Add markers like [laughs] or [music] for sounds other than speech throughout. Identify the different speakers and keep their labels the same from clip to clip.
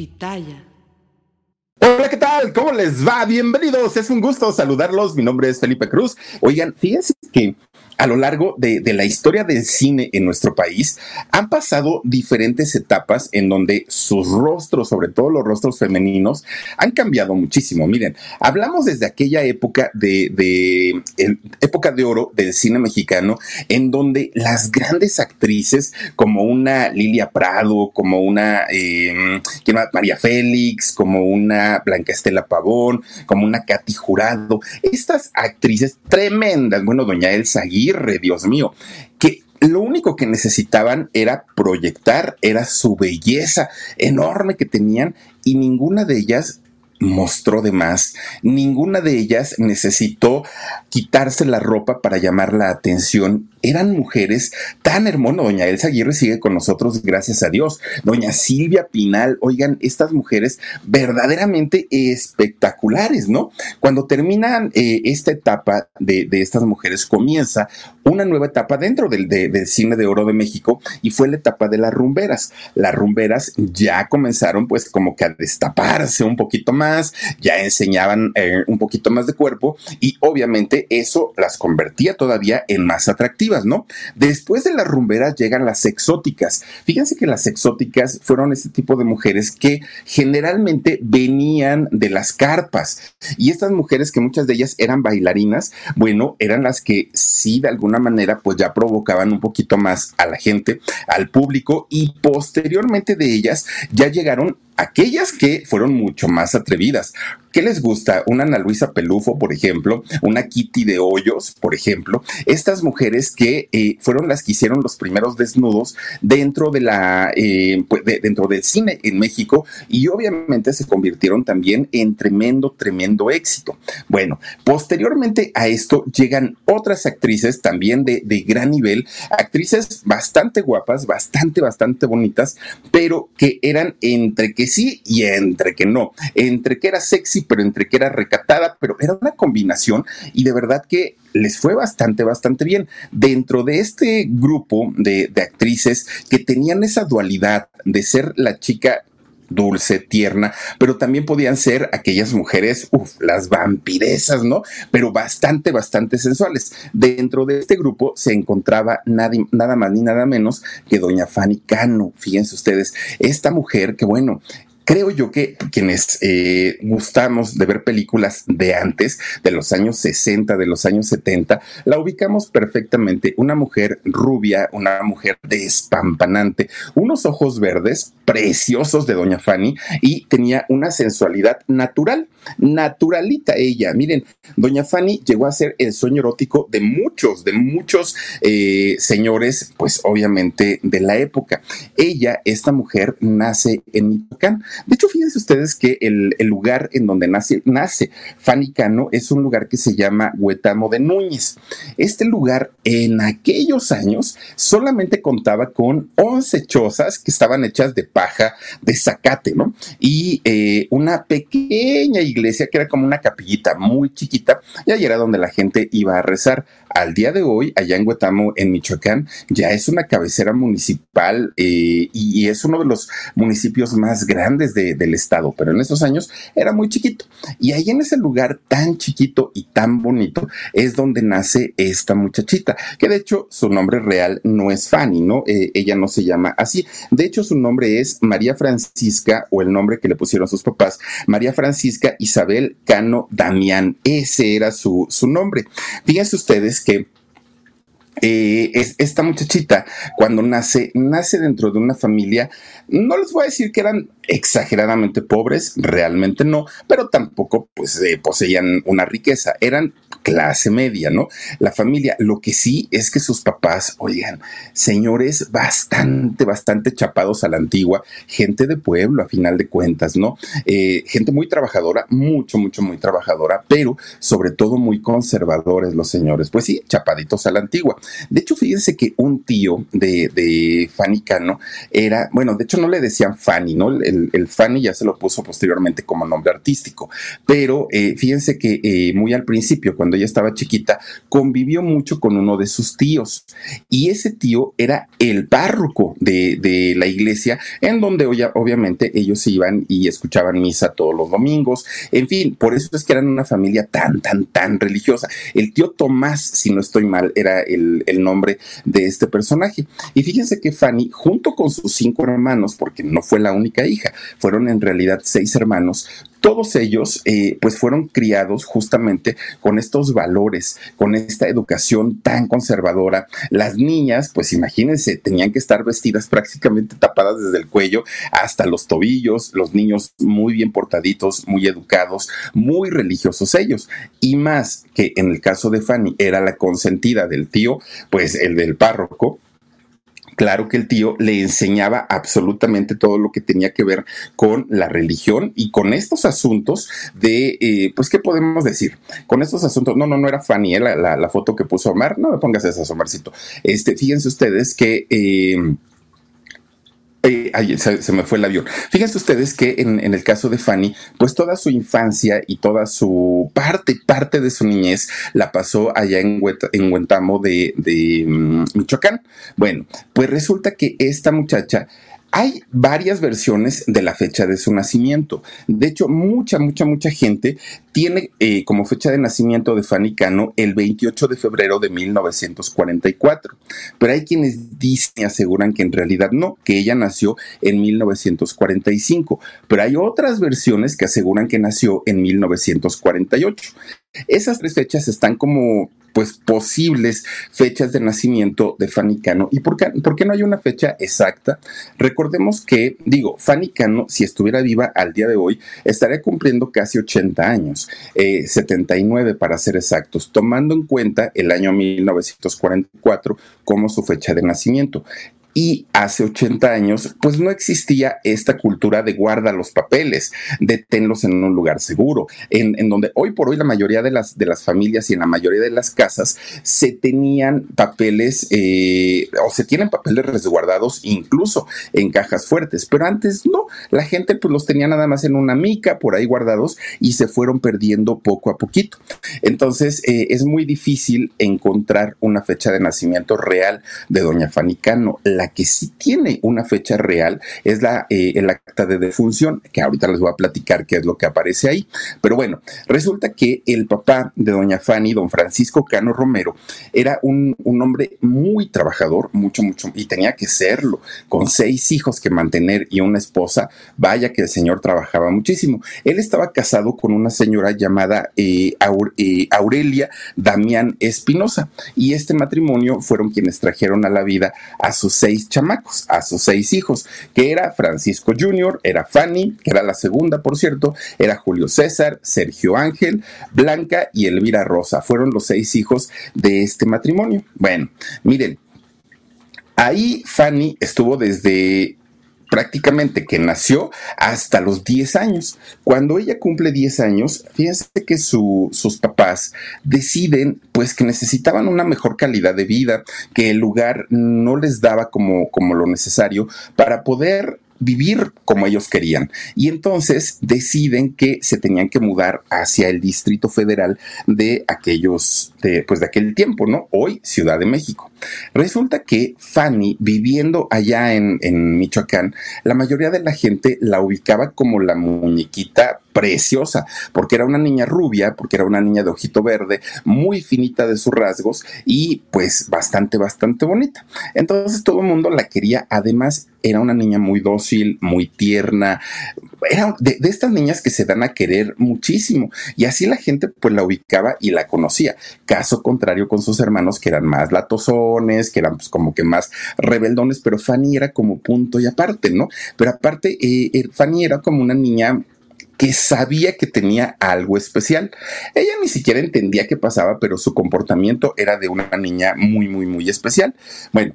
Speaker 1: Pitaya.
Speaker 2: Hola, ¿qué tal? ¿Cómo les va? Bienvenidos. Es un gusto saludarlos. Mi nombre es Felipe Cruz. Oigan, fíjense que a lo largo de, la historia del cine en nuestro país han pasado diferentes etapas en donde sus rostros, sobre todo los rostros femeninos, han cambiado muchísimo. Miren, hablamos desde aquella época de, época de oro del cine mexicano, en donde las grandes actrices, como una Lilia Prado, como una eh, María Félix, como una Blanca Estela Pavón, como una Katy Jurado, estas actrices tremendas, bueno, doña Elsa Aguirre, Dios mío, que lo único que necesitaban era proyectar, era su belleza enorme que tenían y ninguna de ellas mostró de más. Ninguna de ellas necesitó quitarse la ropa para llamar la atención eran mujeres tan hermosas. Doña Elsa Aguirre sigue con nosotros, gracias a Dios. Doña Silvia Pinal, oigan, estas mujeres verdaderamente espectaculares, ¿no? Cuando terminan eh, esta etapa de, estas mujeres, comienza una nueva etapa dentro del, cine de oro de México y fue la etapa de las rumberas. Las rumberas ya comenzaron pues como que a destaparse un poquito más, ya enseñaban eh, un poquito más de cuerpo y obviamente eso las convertía todavía en más atractivas ¿no? Después de las rumberas llegan las exóticas. Fíjense que las exóticas fueron este tipo de mujeres que generalmente venían de las carpas. Y estas mujeres, que muchas de ellas eran bailarinas, bueno, eran las que sí de alguna manera pues ya provocaban un poquito más a la gente, al público y posteriormente de ellas ya llegaron aquellas que fueron mucho más atrevidas vidas. ¿Qué les gusta? Una Ana Luisa Pelufo, por ejemplo, una Kitty de Hoyos, por ejemplo. Estas mujeres que eh, fueron las que hicieron los primeros desnudos dentro de la eh, pues, dentro del cine en México y obviamente se convirtieron también en tremendo, tremendo éxito. Bueno, posteriormente a esto llegan otras actrices también de, de gran nivel, actrices bastante guapas, bastante, bastante bonitas, pero que eran entre que sí y entre que no, entre que era sexy, pero entre que era recatada, pero era una combinación y de verdad que les fue bastante, bastante bien. Dentro de este grupo de, actrices que tenían esa dualidad de ser la chica dulce, tierna, pero también podían ser aquellas mujeres, uff, las vampiresas, ¿no? Pero bastante, bastante sensuales. Dentro de este grupo se encontraba nada más ni nada menos que doña Fanny Cano, fíjense ustedes, esta mujer que bueno, creo yo que quienes eh, gustamos de ver películas de antes, de los años 60, de los años 70, la ubicamos perfectamente. Una mujer rubia, una mujer despampanante, unos ojos verdes preciosos de Doña Fanny y tenía una sensualidad natural, naturalita ella. Miren, Doña Fanny llegó a ser el sueño erótico de muchos, de muchos eh, señores, pues obviamente de la época. Ella, esta mujer, nace en Michoacán de hecho, fíjense ustedes que el, lugar en donde nace, nace Fanny Cano es un lugar que se llama Huetamo de Núñez. Este lugar en aquellos años solamente contaba con 11 chozas que estaban hechas de paja de zacate, ¿no? Y eh, una pequeña iglesia que era como una capillita muy chiquita y ahí era donde la gente iba a rezar. Al día de hoy, allá en Huetamo, en Michoacán, ya es una cabecera municipal eh, y, es uno de los municipios más grandes del estado, pero en esos años era muy chiquito. Y ahí en ese lugar tan chiquito y tan bonito es donde nace esta muchachita, que de hecho su nombre real no es Fanny, ¿no? Eh, ella no se llama así. De hecho, su nombre es María Francisca, o el nombre que le pusieron sus papás, María Francisca Isabel Cano Damián. Ese era su, su nombre. Fíjense ustedes que eh, es, esta muchachita, cuando nace, nace dentro de una familia, no les voy a decir que eran exageradamente pobres, realmente no, pero tampoco pues eh, poseían una riqueza, eran clase media, ¿no? La familia, lo que sí es que sus papás, oigan, señores bastante, bastante chapados a la antigua, gente de pueblo a final de cuentas, ¿no? Eh, gente muy trabajadora, mucho, mucho, muy trabajadora, pero sobre todo muy conservadores los señores, pues sí, chapaditos a la antigua. De hecho, fíjense que un tío de, de Fanny Cano era, bueno, de hecho no le decían Fanny, ¿no? El, el Fanny ya se lo puso posteriormente como nombre artístico, pero eh, fíjense que eh, muy al principio, cuando ella estaba chiquita, convivió mucho con uno de sus tíos y ese tío era el párroco de, de la iglesia en donde obviamente ellos iban y escuchaban misa todos los domingos, en fin, por eso es que eran una familia tan, tan, tan religiosa. El tío Tomás, si no estoy mal, era el el, nombre de este personaje. Y fíjense que Fanny, junto con sus cinco hermanos, porque no fue la única hija, fueron en realidad seis hermanos, todos ellos eh, pues fueron criados justamente con estos valores, con esta educación tan conservadora. Las niñas, pues imagínense, tenían que estar vestidas prácticamente tapadas desde el cuello hasta los tobillos, los niños muy bien portaditos, muy educados, muy religiosos ellos. Y más que en el caso de Fanny era la consentida del tío, pues el del párroco, claro que el tío le enseñaba absolutamente todo lo que tenía que ver con la religión y con estos asuntos de, eh, pues, ¿qué podemos decir? Con estos asuntos, no, no, no era Fanny, ¿eh? la, foto que puso Omar, no me pongas esa, Omarcito. Este, fíjense ustedes que... Eh, se, me fue el avión. Fíjense ustedes que en, el caso de Fanny, pues toda su infancia y toda su parte, parte de su niñez la pasó allá en, en Huentamo de, de mm, Michoacán. Bueno, pues resulta que esta muchacha hay varias versiones de la fecha de su nacimiento. De hecho, mucha, mucha, mucha gente tiene eh, como fecha de nacimiento de Fanny Cano el 28 de febrero de 1944. Pero hay quienes dicen y aseguran que en realidad no, que ella nació en 1945. Pero hay otras versiones que aseguran que nació en 1948. Esas tres fechas están como pues posibles fechas de nacimiento de Fanny Cano. ¿Y por qué, por qué, no hay una fecha exacta? Recordemos que, digo, Fanny Cano, si estuviera viva al día de hoy, estaría cumpliendo casi 80 años, 79 eh, para ser exactos, tomando en cuenta el año 1944 como su fecha de nacimiento. Y hace 80 años, pues no existía esta cultura de guarda los papeles, de tenlos en un lugar seguro, en, donde hoy por hoy la mayoría de las, de las familias y en la mayoría de las casas se tenían papeles eh, o se tienen papeles resguardados incluso en cajas fuertes, pero antes no, la gente pues los tenía nada más en una mica por ahí guardados y se fueron perdiendo poco a poquito. Entonces eh, es muy difícil encontrar una fecha de nacimiento real de doña Fanicano la que sí tiene una fecha real es la, eh, el acta de defunción, que ahorita les voy a platicar qué es lo que aparece ahí. Pero bueno, resulta que el papá de doña Fanny, don Francisco Cano Romero, era un, un hombre muy trabajador, mucho, mucho, y tenía que serlo, con seis hijos que mantener y una esposa, vaya que el señor trabajaba muchísimo. Él estaba casado con una señora llamada eh, eh, Aurelia Damián Espinosa, y este matrimonio fueron quienes trajeron a la vida a sus seis chamacos, a sus seis hijos, que era Francisco Jr., era Fanny, que era la segunda, por cierto, era Julio César, Sergio Ángel, Blanca y Elvira Rosa. Fueron los seis hijos de este matrimonio. Bueno, miren, ahí Fanny estuvo desde prácticamente que nació hasta los 10 años. Cuando ella cumple 10 años, fíjense que sus papás deciden pues que necesitaban una mejor calidad de vida, que el lugar no les daba como, como lo necesario para poder vivir como ellos querían. Y entonces deciden que se tenían que mudar hacia el Distrito Federal de aquellos, de, pues de aquel tiempo, ¿no? Hoy Ciudad de México. Resulta que Fanny, viviendo allá en, Michoacán, la mayoría de la gente la ubicaba como la muñequita preciosa, porque era una niña rubia, porque era una niña de ojito verde, muy finita de sus rasgos y pues bastante, bastante bonita. Entonces todo el mundo la quería, además era una niña muy dócil, muy tierna, era de, estas niñas que se dan a querer muchísimo y así la gente pues la ubicaba y la conocía. Caso contrario con sus hermanos que eran más que eran pues como que más rebeldones, pero Fanny era como punto y aparte, ¿no? Pero aparte, eh, eh, Fanny era como una niña que sabía que tenía algo especial. Ella ni siquiera entendía qué pasaba, pero su comportamiento era de una niña muy, muy, muy especial. Bueno,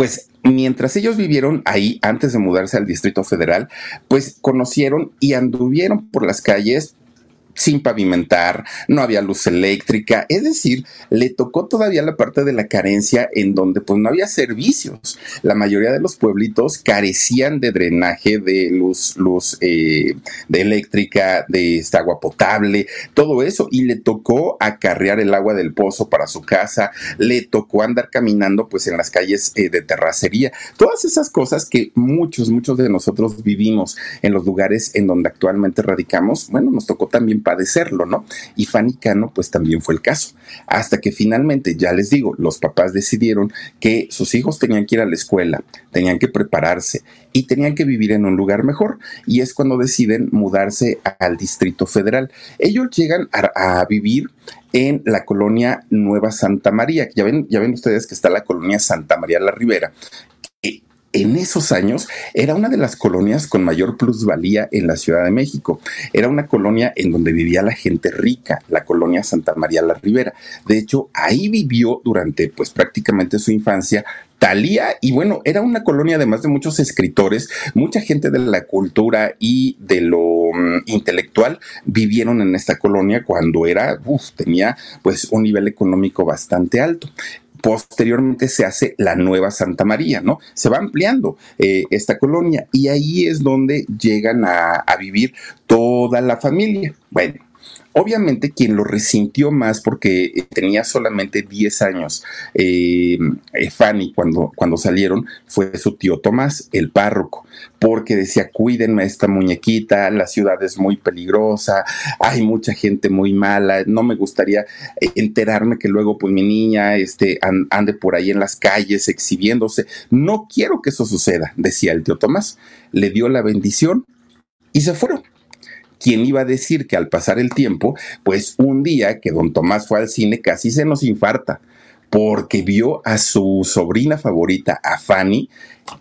Speaker 2: pues mientras ellos vivieron ahí antes de mudarse al Distrito Federal, pues conocieron y anduvieron por las calles sin pavimentar, no había luz eléctrica, es decir, le tocó todavía la parte de la carencia en donde pues no había servicios. La mayoría de los pueblitos carecían de drenaje, de luz, luz eh, de eléctrica, de esta agua potable, todo eso, y le tocó acarrear el agua del pozo para su casa, le tocó andar caminando pues en las calles eh, de terracería, todas esas cosas que muchos, muchos de nosotros vivimos en los lugares en donde actualmente radicamos, bueno, nos tocó también padecerlo, ¿no? Y Fanny Cano, pues también fue el caso. Hasta que finalmente, ya les digo, los papás decidieron que sus hijos tenían que ir a la escuela, tenían que prepararse y tenían que vivir en un lugar mejor. Y es cuando deciden mudarse al Distrito Federal. Ellos llegan a, vivir en la colonia Nueva Santa María. Ya ven, ya ven ustedes que está la colonia Santa María la Ribera, en esos años era una de las colonias con mayor plusvalía en la Ciudad de México. Era una colonia en donde vivía la gente rica, la colonia Santa María la Ribera. De hecho, ahí vivió durante pues prácticamente su infancia Talía, y bueno, era una colonia además de muchos escritores, mucha gente de la cultura y de lo mm, intelectual vivieron en esta colonia cuando era, uff, tenía pues un nivel económico bastante alto posteriormente se hace la nueva Santa María, ¿no? Se va ampliando eh, esta colonia y ahí es donde llegan a, a vivir toda la familia. Bueno, Obviamente quien lo resintió más porque eh, tenía solamente 10 años, eh, eh, Fanny, cuando, cuando salieron, fue su tío Tomás, el párroco, porque decía, cuídenme esta muñequita, la ciudad es muy peligrosa, hay mucha gente muy mala, no me gustaría enterarme que luego pues mi niña este, ande por ahí en las calles exhibiéndose. No quiero que eso suceda, decía el tío Tomás. Le dio la bendición y se fueron. ¿Quién iba a decir que al pasar el tiempo, pues un día que don Tomás fue al cine casi se nos infarta? porque vio a su sobrina favorita, a Fanny,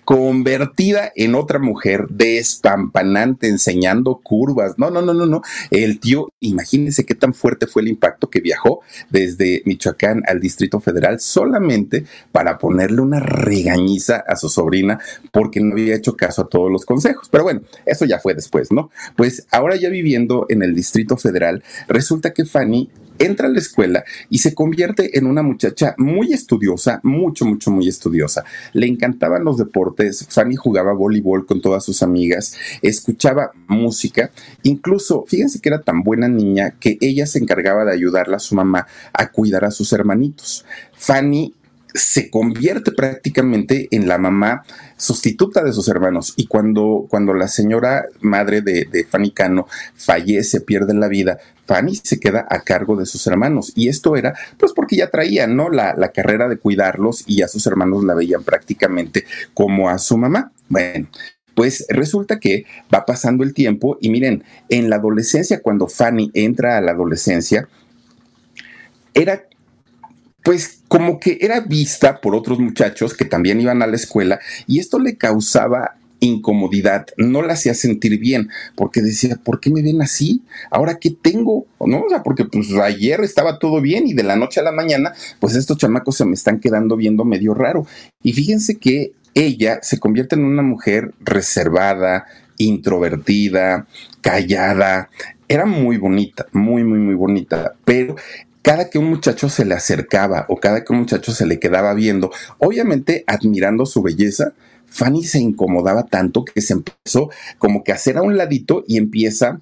Speaker 2: convertida en otra mujer despampanante, enseñando curvas. No, no, no, no, no. El tío, imagínense qué tan fuerte fue el impacto que viajó desde Michoacán al Distrito Federal solamente para ponerle una regañiza a su sobrina porque no había hecho caso a todos los consejos. Pero bueno, eso ya fue después, ¿no? Pues ahora ya viviendo en el Distrito Federal, resulta que Fanny entra a la escuela y se convierte en una muchacha muy estudiosa, mucho, mucho, muy estudiosa. Le encantaban los deportes, Fanny jugaba voleibol con todas sus amigas, escuchaba música, incluso, fíjense que era tan buena niña que ella se encargaba de ayudarla a su mamá a cuidar a sus hermanitos. Fanny se convierte prácticamente en la mamá sustituta de sus hermanos. Y cuando, cuando la señora madre de, Fanny Cano fallece, pierde la vida, Fanny se queda a cargo de sus hermanos. Y esto era, pues porque ya traían, ¿no? La, la carrera de cuidarlos y a sus hermanos la veían prácticamente como a su mamá. Bueno, pues resulta que va pasando el tiempo y miren, en la adolescencia, cuando Fanny entra a la adolescencia, era pues como que era vista por otros muchachos que también iban a la escuela y esto le causaba incomodidad, no la hacía sentir bien, porque decía, ¿por qué me ven así? ¿Ahora qué tengo? ¿No? O sea, porque pues ayer estaba todo bien y de la noche a la mañana, pues estos chamacos se me están quedando viendo medio raro. Y fíjense que ella se convierte en una mujer reservada, introvertida, callada. Era muy bonita, muy, muy, muy bonita, pero cada que un muchacho se le acercaba o cada que un muchacho se le quedaba viendo, obviamente admirando su belleza, Fanny se incomodaba tanto que se empezó como que a hacer a un ladito y empieza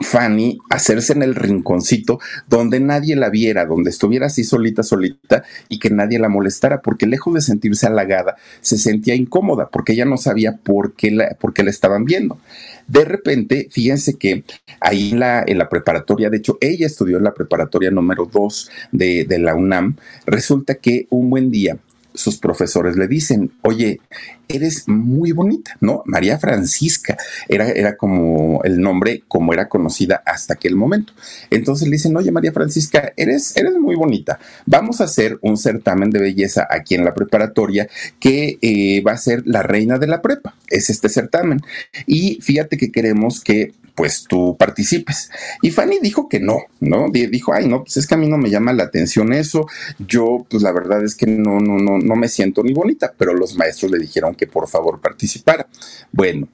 Speaker 2: Fanny hacerse en el rinconcito donde nadie la viera, donde estuviera así solita, solita y que nadie la molestara, porque lejos de sentirse halagada, se sentía incómoda porque ella no sabía por qué la, por qué la estaban viendo. De repente, fíjense que ahí en la, en la preparatoria, de hecho, ella estudió en la preparatoria número 2 de, de la UNAM, resulta que un buen día sus profesores le dicen, oye, eres muy bonita, ¿no? María Francisca era, era como el nombre, como era conocida hasta aquel momento. Entonces le dicen, oye, María Francisca, eres, eres muy bonita. Vamos a hacer un certamen de belleza aquí en la preparatoria que eh, va a ser la reina de la prepa. Es este certamen. Y fíjate que queremos que pues tú participes. Y Fanny dijo que no, ¿no? Dijo, ay, no, pues es que a mí no me llama la atención eso. Yo, pues la verdad es que no, no, no, no me siento ni bonita, pero los maestros le dijeron que por favor participara. Bueno,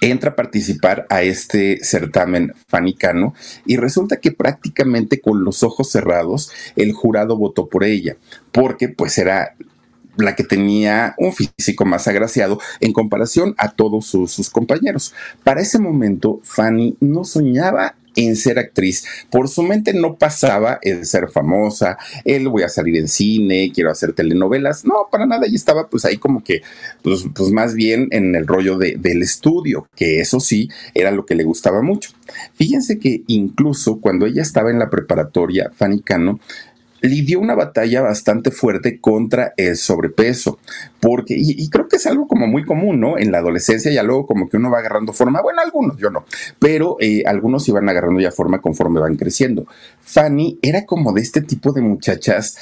Speaker 2: entra a participar a este certamen fanicano y resulta que prácticamente con los ojos cerrados el jurado votó por ella, porque pues era la que tenía un físico más agraciado en comparación a todos sus, compañeros. Para ese momento, Fanny no soñaba en ser actriz. Por su mente no pasaba el ser famosa, el voy a salir en cine, quiero hacer telenovelas. No, para nada. Ella estaba pues ahí como que, pues, pues más bien en el rollo del estudio, que eso sí era lo que le gustaba mucho. Fíjense que incluso cuando ella estaba en la preparatoria, Fanny Cano, lidió una batalla bastante fuerte contra el sobrepeso, porque, y, creo que es algo como muy común, ¿no? En la adolescencia ya luego como que uno va agarrando forma, bueno, algunos, yo no, pero eh, algunos iban agarrando ya forma conforme van creciendo. Fanny era como de este tipo de muchachas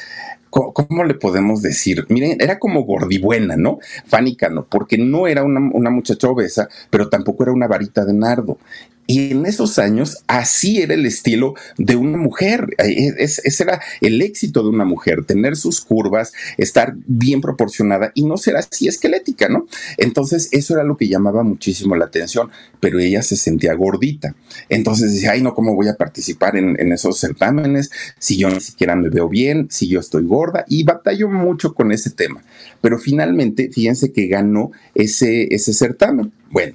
Speaker 2: ¿cómo le podemos decir? Miren, era como gordibuena, ¿no? Fánica, ¿no? Porque no era una, una, muchacha obesa, pero tampoco era una varita de nardo. Y en esos años así era el estilo de una mujer. Ese era el éxito de una mujer, tener sus curvas, estar bien proporcionada y no ser así esquelética, ¿no? Entonces eso era lo que llamaba muchísimo la atención, pero ella se sentía gordita. Entonces decía, ay, no, ¿cómo voy a participar en, esos certámenes si yo ni siquiera me veo bien, si yo estoy gorda? Y batalló mucho con ese tema. Pero finalmente, fíjense que ganó ese, ese certamen. Bueno,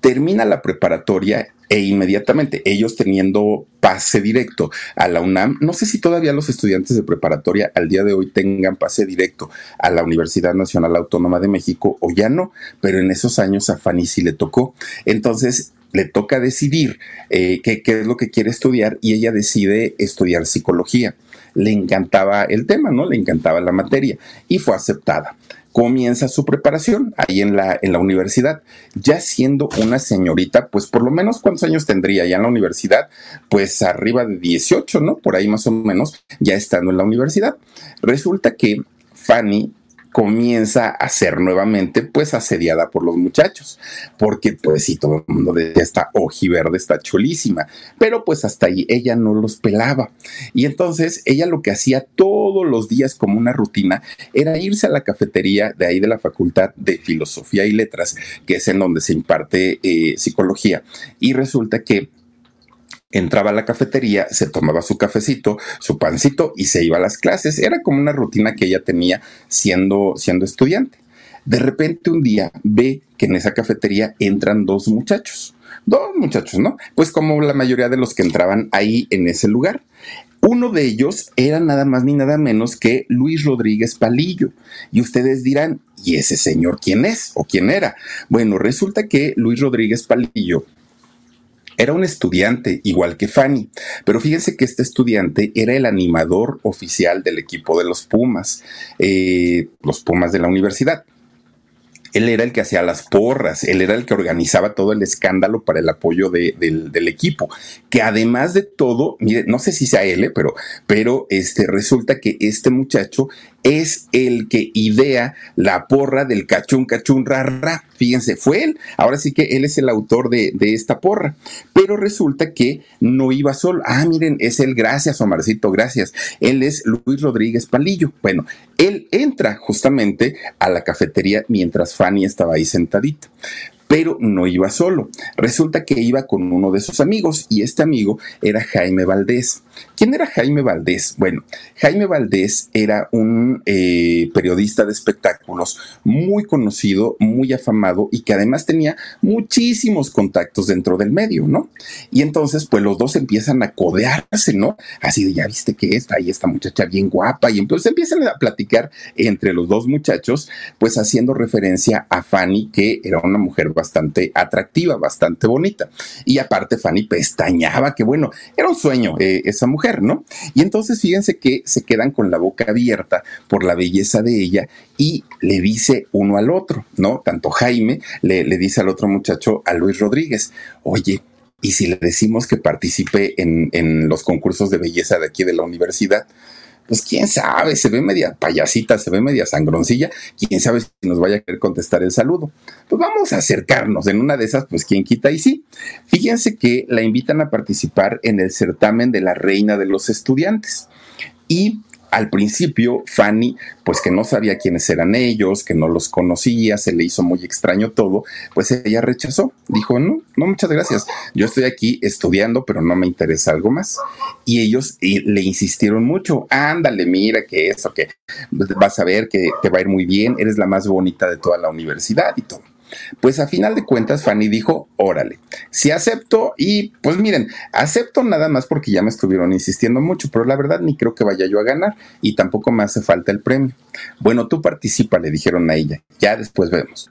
Speaker 2: termina la preparatoria e inmediatamente ellos teniendo pase directo a la UNAM, no sé si todavía los estudiantes de preparatoria al día de hoy tengan pase directo a la Universidad Nacional Autónoma de México o ya no, pero en esos años a Fanny sí le tocó. Entonces le toca decidir eh, qué, qué es lo que quiere estudiar y ella decide estudiar psicología. Le encantaba el tema, ¿no? Le encantaba la materia y fue aceptada comienza su preparación ahí en la, en la universidad. Ya siendo una señorita, pues por lo menos cuántos años tendría ya en la universidad, pues arriba de 18, ¿no? Por ahí más o menos, ya estando en la universidad. Resulta que Fanny comienza a ser nuevamente pues asediada por los muchachos, porque pues sí, todo el mundo decía, esta ojiverde está chulísima, pero pues hasta ahí ella no los pelaba. Y entonces ella lo que hacía todos los días como una rutina era irse a la cafetería de ahí de la Facultad de Filosofía y Letras, que es en donde se imparte eh, psicología, y resulta que entraba a la cafetería, se tomaba su cafecito, su pancito y se iba a las clases. Era como una rutina que ella tenía siendo, siendo estudiante. De repente un día ve que en esa cafetería entran dos muchachos. Dos muchachos, ¿no? Pues como la mayoría de los que entraban ahí en ese lugar. Uno de ellos era nada más ni nada menos que Luis Rodríguez Palillo. Y ustedes dirán, ¿y ese señor quién es o quién era? Bueno, resulta que Luis Rodríguez Palillo era un estudiante, igual que Fanny, pero fíjense que este estudiante era el animador oficial del equipo de los Pumas, eh, los Pumas de la universidad. él era el que hacía las porras, él era el que organizaba todo el escándalo para el apoyo del, equipo, que además de todo, mire, no sé si sea él, eh, pero, pero este, resulta que este muchacho es el que idea la porra del cachún cachún rara. Fíjense, fue él. Ahora sí que él es el autor de, de, esta porra. Pero resulta que no iba solo. Ah, miren, es él. Gracias, Omarcito, gracias. Él es Luis Rodríguez Palillo. Bueno, él entra justamente a la cafetería mientras Fanny estaba ahí sentadita pero no iba solo. Resulta que iba con uno de sus amigos y este amigo era Jaime Valdés. ¿Quién era Jaime Valdés? Bueno, Jaime Valdés era un eh, periodista de espectáculos muy conocido, muy afamado y que además tenía muchísimos contactos dentro del medio, ¿no? Y entonces, pues los dos empiezan a codearse, ¿no? Así de, ya viste que está ahí esta muchacha bien guapa y entonces empiezan a platicar entre los dos muchachos, pues haciendo referencia a Fanny, que era una mujer bastante atractiva, bastante bonita. Y aparte Fanny pestañaba, que bueno, era un sueño eh, esa mujer, ¿no? Y entonces fíjense que se quedan con la boca abierta por la belleza de ella y le dice uno al otro, ¿no? Tanto Jaime le, le dice al otro muchacho, a Luis Rodríguez, oye, y si le decimos que participe en, en, los concursos de belleza de aquí de la universidad, pues quién sabe, se ve media payasita, se ve media sangroncilla, quién sabe si nos vaya a querer contestar el saludo. Pues vamos a acercarnos, en una de esas, pues quién quita y sí. Fíjense que la invitan a participar en el certamen de la reina de los estudiantes. Y al principio Fanny, pues que no sabía quiénes eran ellos, que no los conocía, se le hizo muy extraño todo, pues ella rechazó. Dijo, no, no, muchas gracias. Yo estoy aquí estudiando, pero no me interesa algo más. Y ellos le insistieron mucho, ándale, mira que eso, que vas a ver que te va a ir muy bien, eres la más bonita de toda la universidad y todo. Pues a final de cuentas Fanny dijo, órale, si acepto y pues miren, acepto nada más porque ya me estuvieron insistiendo mucho, pero la verdad ni creo que vaya yo a ganar y tampoco me hace falta el premio. Bueno, tú participa, le dijeron a ella, ya después vemos.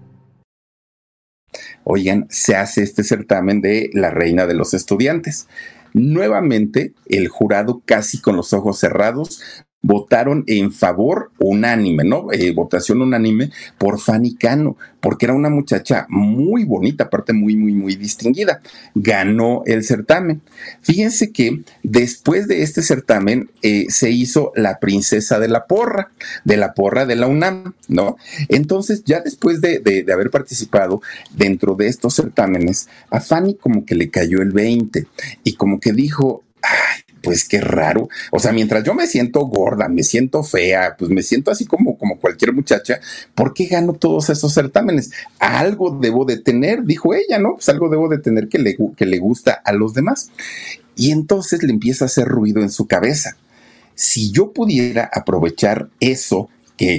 Speaker 2: oigan, se hace este certamen de la reina de los estudiantes. Nuevamente, el jurado casi con los ojos cerrados votaron en favor unánime, ¿no? Eh, votación unánime por Fanny Cano, porque era una muchacha muy bonita, aparte muy, muy, muy distinguida. Ganó el certamen. Fíjense que después de este certamen eh, se hizo la princesa de la porra, de la porra de la UNAM, ¿no? Entonces, ya después de, de haber participado dentro de estos certámenes, a Fanny como que le cayó el 20 y como que dijo, ay, pues qué raro. O sea, mientras yo me siento gorda, me siento fea, pues me siento así como, como cualquier muchacha, ¿por qué gano todos esos certámenes? Algo debo de tener, dijo ella, ¿no? Pues algo debo de tener que le, que le gusta a los demás. Y entonces le empieza a hacer ruido en su cabeza. Si yo pudiera aprovechar eso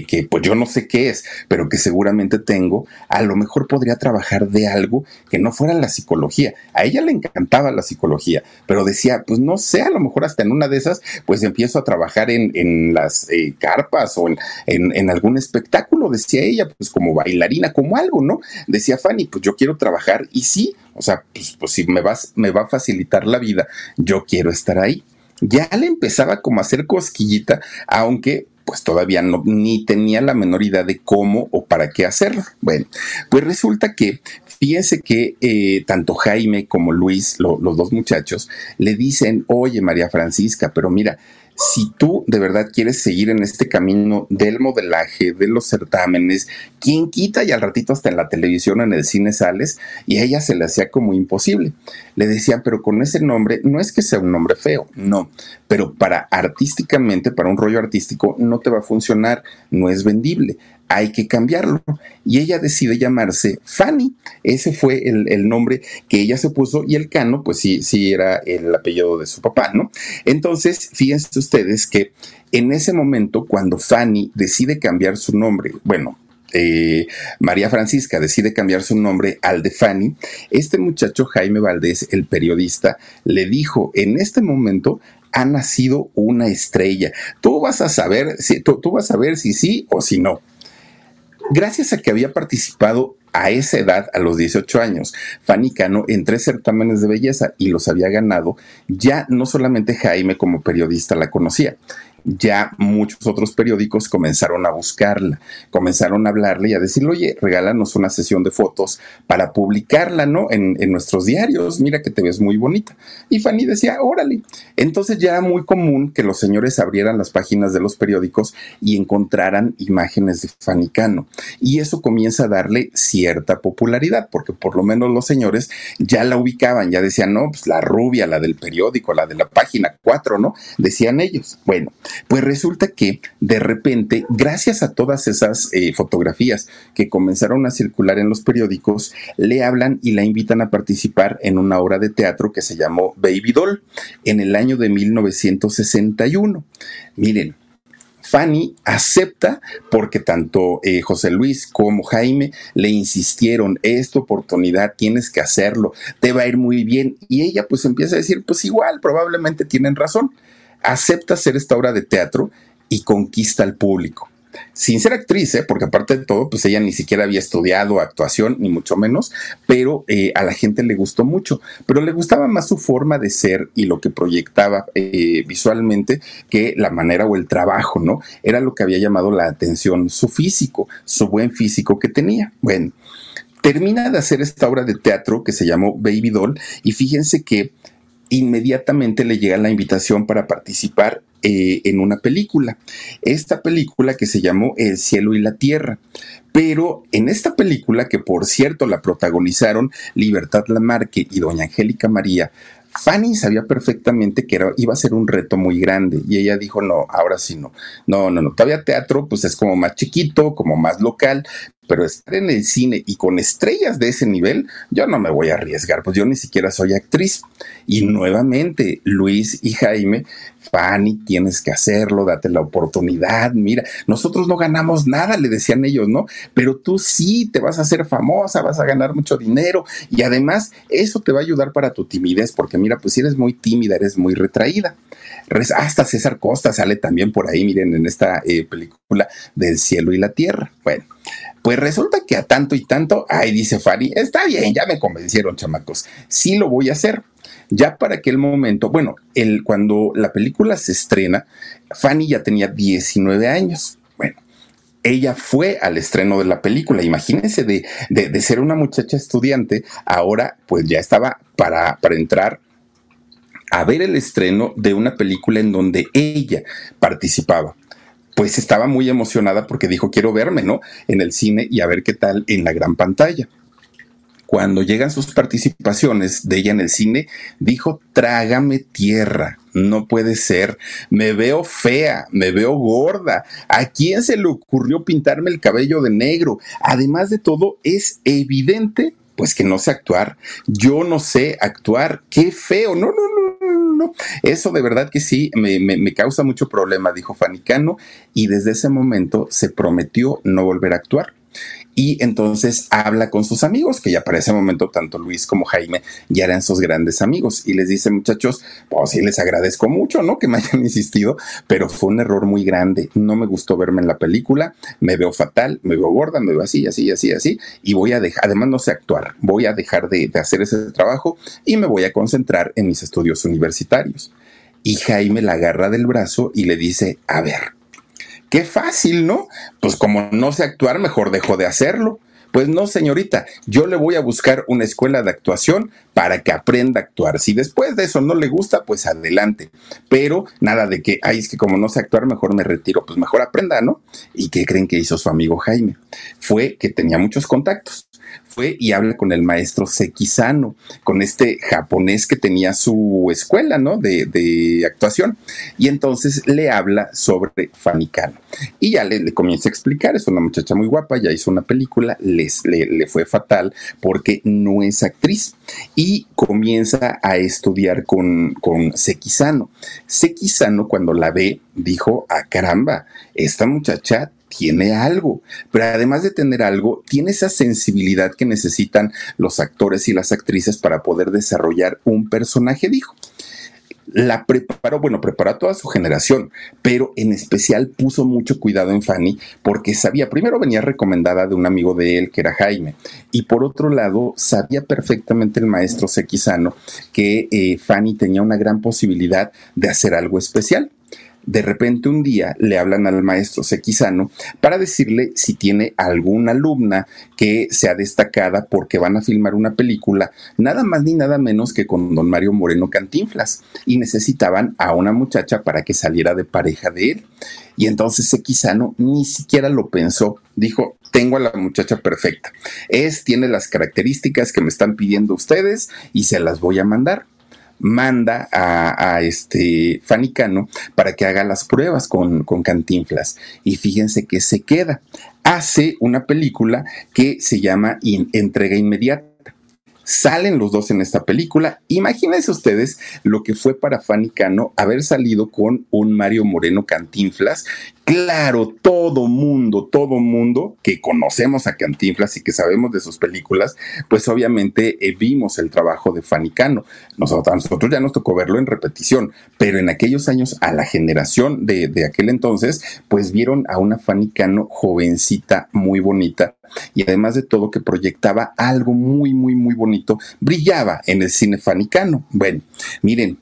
Speaker 2: que, pues yo no sé qué es, pero que seguramente tengo, a lo mejor podría trabajar de algo que no fuera la psicología. A ella le encantaba la psicología, pero decía, pues no sé, a lo mejor hasta en una de esas, pues empiezo a trabajar en, en las eh, carpas o en, en, algún espectáculo, decía ella, pues como bailarina, como algo, ¿no? Decía Fanny, pues yo quiero trabajar y sí, o sea, pues, pues si me, vas, me va a facilitar la vida, yo quiero estar ahí ya le empezaba como a hacer cosquillita, aunque pues todavía no, ni tenía la menor idea de cómo o para qué hacerlo. Bueno, pues resulta que, fíjense que eh, tanto Jaime como Luis, los dos muchachos, le dicen, oye María Francisca, pero mira, si tú de verdad quieres seguir en este camino del modelaje, de los certámenes, ¿quién quita y al ratito hasta en la televisión, en el cine sales? Y a ella se le hacía como imposible. Le decían, pero con ese nombre, no es que sea un nombre feo, no, pero para artísticamente, para un rollo artístico, no te va a funcionar, no es vendible hay que cambiarlo. Y ella decide llamarse Fanny. Ese fue el, nombre que ella se puso y el Cano, pues sí, sí era el apellido de su papá, ¿no? Entonces, fíjense ustedes que en ese momento, cuando Fanny decide cambiar su nombre, bueno, eh, María Francisca decide cambiar su nombre al de Fanny, este muchacho Jaime Valdés, el periodista, le dijo, en este momento ha nacido una estrella. Tú vas a saber si, tú, vas a ver si sí o si no. Gracias a que había participado a esa edad, a los 18 años, Fanny Cano en tres certámenes de belleza y los había ganado, ya no solamente Jaime como periodista la conocía, ya muchos otros periódicos comenzaron a buscarla, comenzaron a hablarle y a decirle, oye, regálanos una sesión de fotos para publicarla, ¿no? En, nuestros diarios, mira que te ves muy bonita. Y Fanny decía, órale. Entonces ya era muy común que los señores abrieran las páginas de los periódicos y encontraran imágenes de Fanny Cano. Y eso comienza a darle cierta popularidad, porque por lo menos los señores ya la ubicaban, ya decían, no, pues la rubia, la del periódico, la de la página 4, ¿no? Decían ellos. Bueno, pues resulta que de repente, gracias a todas esas eh, fotografías que comenzaron a circular en los periódicos, le hablan y la invitan a participar en una obra de teatro que se llamó Baby Doll en el año de 1961. Miren, Fanny acepta porque tanto eh, José Luis como Jaime le insistieron, esta oportunidad tienes que hacerlo, te va a ir muy bien. Y ella pues empieza a decir, pues igual, probablemente tienen razón acepta hacer esta obra de teatro y conquista al público. Sin ser actriz, ¿eh? porque aparte de todo, pues ella ni siquiera había estudiado actuación, ni mucho menos, pero eh, a la gente le gustó mucho. Pero le gustaba más su forma de ser y lo que proyectaba eh, visualmente que la manera o el trabajo, ¿no? Era lo que había llamado la atención, su físico, su buen físico que tenía. Bueno, termina de hacer esta obra de teatro que se llamó Baby Doll y fíjense que inmediatamente le llega la invitación para participar eh, en una película. Esta película que se llamó El cielo y la tierra. Pero en esta película, que por cierto la protagonizaron Libertad Lamarque y Doña Angélica María, Fanny sabía perfectamente que iba a ser un reto muy grande y ella dijo, no, ahora sí no, no, no, no, todavía teatro pues es como más chiquito, como más local, pero estar en el cine y con estrellas de ese nivel, yo no me voy a arriesgar, pues yo ni siquiera soy actriz. Y nuevamente, Luis y Jaime, Fanny, tienes que hacerlo, date la oportunidad, mira, nosotros no ganamos nada, le decían ellos, ¿no? Pero tú sí, te vas a hacer famosa, vas a ganar mucho dinero y además eso te va a ayudar para tu timidez, porque mira, pues si eres muy tímida, eres muy retraída. Hasta César Costa sale también por ahí, miren, en esta eh, película del cielo y la tierra. Bueno, pues resulta que a tanto y tanto, ay, dice Fanny, está bien, ya me convencieron, chamacos, sí lo voy a hacer. Ya para aquel momento, bueno, el, cuando la película se estrena, Fanny ya tenía 19 años. Bueno, ella fue al estreno de la película. Imagínense de, de, ser una muchacha estudiante, ahora pues ya estaba para, para entrar a ver el estreno de una película en donde ella participaba pues estaba muy emocionada porque dijo, quiero verme, ¿no? En el cine y a ver qué tal en la gran pantalla. Cuando llegan sus participaciones de ella en el cine, dijo, trágame tierra, no puede ser, me veo fea, me veo gorda, ¿a quién se le ocurrió pintarme el cabello de negro? Además de todo, es evidente pues que no sé actuar, yo no sé actuar, qué feo, no, no, no eso de verdad que sí me, causa mucho problema, dijo Fanicano, y desde ese momento se prometió no volver a actuar y entonces habla con sus amigos, que ya para ese momento tanto Luis como Jaime ya eran sus grandes amigos, y les dice, muchachos, pues sí, les agradezco mucho, ¿no? Que me hayan [laughs] insistido, pero fue un error muy grande, no me gustó verme en la película, me veo fatal, me veo gorda, me veo así, así, así, así, y voy a dejar, además no sé actuar, voy a dejar de, de hacer ese trabajo y me voy a concentrar en mis estudios universitarios. Y Jaime la agarra del brazo y le dice, a ver, Qué fácil, ¿no? Pues como no sé actuar, mejor dejo de hacerlo. Pues no, señorita, yo le voy a buscar una escuela de actuación para que aprenda a actuar. Si después de eso no le gusta, pues adelante. Pero nada de que, ay, es que como no sé actuar, mejor me retiro. Pues mejor aprenda, ¿no? ¿Y qué creen que hizo su amigo Jaime? Fue que tenía muchos contactos fue y habla con el maestro Sekizano, con este japonés que tenía su escuela, ¿no? De, actuación. Y entonces le habla sobre Fanicano. Y ya le, comienza a explicar, es una muchacha muy guapa, ya hizo una película, les, le, fue fatal porque no es actriz. Y comienza a estudiar con, con Sekizano. Sekizano cuando la ve, dijo, ah, caramba, esta muchacha tiene algo, pero además de tener algo, tiene esa sensibilidad que necesitan los actores y las actrices para poder desarrollar un personaje, dijo. La preparó, bueno, preparó a toda su generación, pero en especial puso mucho cuidado en Fanny porque sabía, primero venía recomendada de un amigo de él que era Jaime, y por otro lado, sabía perfectamente el maestro Sequizano que eh, Fanny tenía una gran posibilidad de hacer algo especial de repente un día le hablan al maestro Sequizano para decirle si tiene alguna alumna que sea destacada porque van a filmar una película, nada más ni nada menos que con don Mario Moreno Cantinflas, y necesitaban a una muchacha para que saliera de pareja de él. Y entonces Sequizano ni siquiera lo pensó, dijo, tengo a la muchacha perfecta, es, tiene las características que me están pidiendo ustedes y se las voy a mandar manda a, este Fanicano para que haga las pruebas con, con Cantinflas. Y fíjense que se queda. Hace una película que se llama Entrega Inmediata salen los dos en esta película. Imagínense ustedes lo que fue para Fanny Cano haber salido con un Mario Moreno Cantinflas Claro, todo mundo, todo mundo que conocemos a Cantinflas y que sabemos de sus películas, pues obviamente eh, vimos el trabajo de Fanicano. Nosotros, nosotros ya nos tocó verlo en repetición, pero en aquellos años, a la generación de, aquel entonces, pues vieron a una Fanicano jovencita, muy bonita, y además de todo que proyectaba algo muy, muy, muy bonito, brillaba en el cine fanicano. Bueno, miren,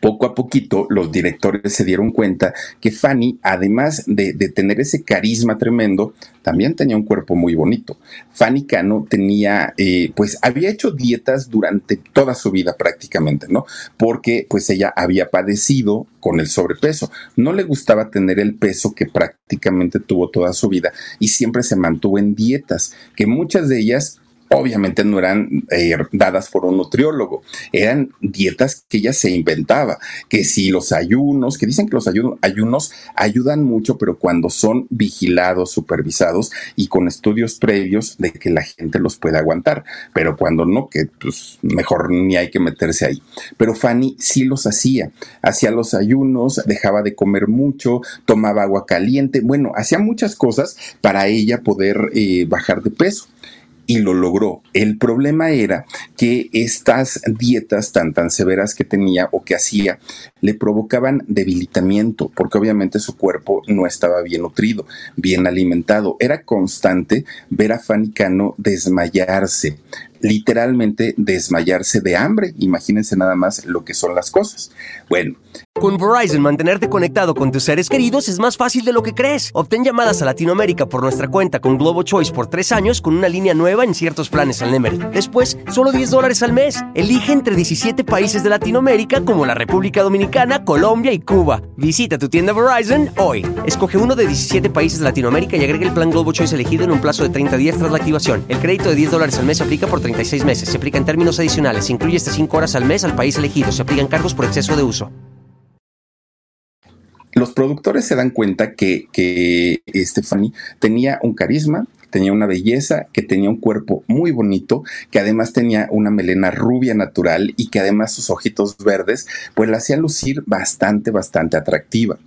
Speaker 2: poco a poquito los directores se dieron cuenta que Fanny, además de, tener ese carisma tremendo, también tenía un cuerpo muy bonito. Fanny Cano tenía, eh, pues había hecho dietas durante toda su vida prácticamente, ¿no? Porque pues ella había padecido con el sobrepeso. No le gustaba tener el peso que prácticamente tuvo toda su vida y siempre se mantuvo en dietas, que muchas de ellas obviamente no eran eh, dadas por un nutriólogo, eran dietas que ella se inventaba, que si los ayunos, que dicen que los ayunos, ayudan mucho, pero cuando son vigilados, supervisados y con estudios previos de que la gente los pueda aguantar, pero cuando no, que pues mejor ni hay que meterse ahí. Pero Fanny sí los hacía, hacía los ayunos, dejaba de comer mucho, tomaba agua caliente, bueno, hacía muchas cosas para ella poder eh, bajar de peso y lo logró. El problema era que estas dietas tan tan severas que tenía o que hacía le provocaban debilitamiento, porque obviamente su cuerpo no estaba bien nutrido, bien alimentado. Era constante ver a Fanny Cano desmayarse, literalmente desmayarse de hambre. Imagínense nada más lo que son las cosas. Bueno.
Speaker 3: Con Verizon, mantenerte conectado con tus seres queridos es más fácil de lo que crees. Obtén llamadas a Latinoamérica por nuestra cuenta con Globo Choice por tres años con una línea nueva en ciertos planes al Nemery. Después, solo 10 dólares al mes. Elige entre 17 países de Latinoamérica como la República Dominicana, Colombia y Cuba. Visita tu tienda Verizon hoy. Escoge uno de 17 países de Latinoamérica y agrega el plan Globo Choice elegido en un plazo de 30 días tras la activación. El crédito de 10 dólares al mes aplica por 36 meses. Se aplica en términos adicionales. Se incluye hasta 5 horas al mes al país elegido. Se aplican cargos por exceso de uso.
Speaker 2: Los productores se dan cuenta que, que Stephanie tenía un carisma, tenía una belleza, que tenía un cuerpo muy bonito, que además tenía una melena rubia natural y que además sus ojitos verdes, pues la hacían lucir bastante, bastante atractiva.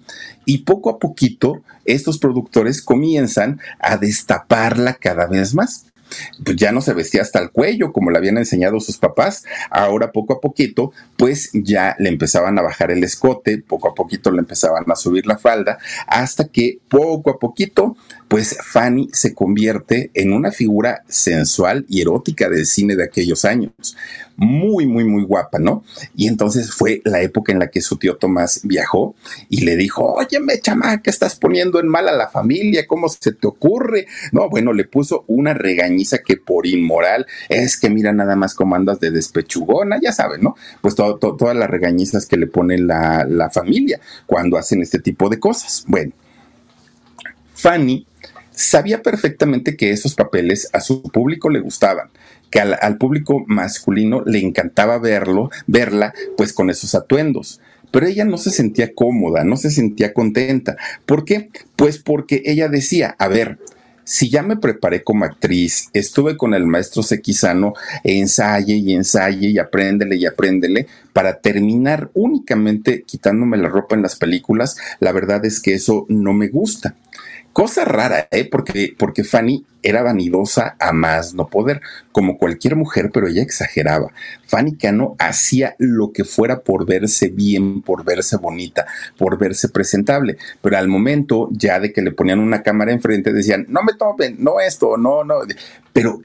Speaker 2: Y poco a poquito, estos productores comienzan a destaparla cada vez más pues ya no se vestía hasta el cuello como le habían enseñado sus papás. Ahora poco a poquito, pues ya le empezaban a bajar el escote, poco a poquito le empezaban a subir la falda, hasta que poco a poquito pues Fanny se convierte en una figura sensual y erótica del cine de aquellos años. Muy, muy, muy guapa, ¿no? Y entonces fue la época en la que su tío Tomás viajó y le dijo, óyeme, chamaca, estás poniendo en mal a la familia, ¿cómo se te ocurre? No, bueno, le puso una regañiza que por inmoral es que mira nada más cómo andas de despechugona, ya saben, ¿no? Pues todas las regañizas que le pone la, la familia cuando hacen este tipo de cosas. Bueno, Fanny sabía perfectamente que esos papeles a su público le gustaban, que al, público masculino le encantaba verlo, verla, pues con esos atuendos pero ella no se sentía cómoda, no se sentía contenta. ¿Por qué? Pues porque ella decía, a ver, si ya me preparé como actriz, estuve con el maestro Sequizano, ensaye y ensaye y apréndele y apréndele, para terminar únicamente quitándome la ropa en las películas, la verdad es que eso no me gusta Cosa rara, ¿eh? Porque, porque Fanny era vanidosa a más no poder, como cualquier mujer, pero ella exageraba. Fanny Cano hacía lo que fuera por verse bien, por verse bonita, por verse presentable, pero al momento ya de que le ponían una cámara enfrente decían, no me tomen, no esto, no, no, pero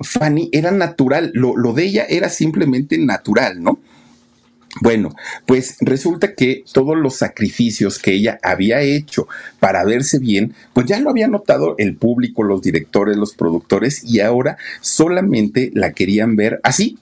Speaker 2: Fanny era natural, lo, lo de ella era simplemente natural, ¿no? Bueno, pues resulta que todos los sacrificios que ella había hecho para verse bien, pues ya lo había notado el público, los directores, los productores, y ahora solamente la querían ver así,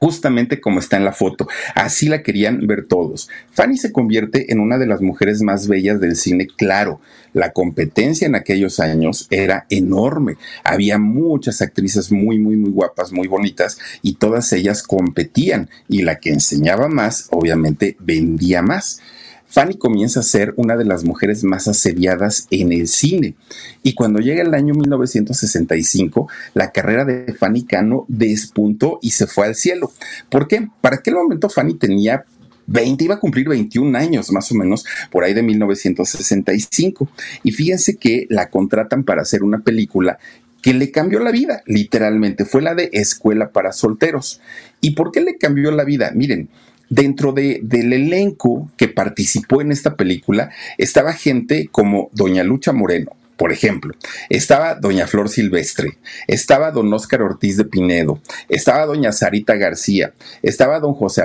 Speaker 2: justamente como está en la foto. Así la querían ver todos. Fanny se convierte en una de las mujeres más bellas del cine, claro. La competencia en aquellos años era enorme. Había muchas actrices muy, muy, muy guapas, muy bonitas, y todas ellas competían. Y la que enseñaba más, obviamente, vendía más. Fanny comienza a ser una de las mujeres más asediadas en el cine. Y cuando llega el año 1965, la carrera de Fanny Cano despuntó y se fue al cielo. ¿Por qué? Para aquel momento Fanny tenía 20, iba a cumplir 21 años más o menos, por ahí de 1965. Y fíjense que la contratan para hacer una película que le cambió la vida, literalmente. Fue la de Escuela para Solteros. ¿Y por qué le cambió la vida? Miren, dentro de, del elenco que participó en esta película estaba gente como Doña Lucha Moreno, por ejemplo, estaba doña Flor Silvestre, estaba don Óscar Ortiz de Pinedo, estaba doña Sarita García, estaba don José,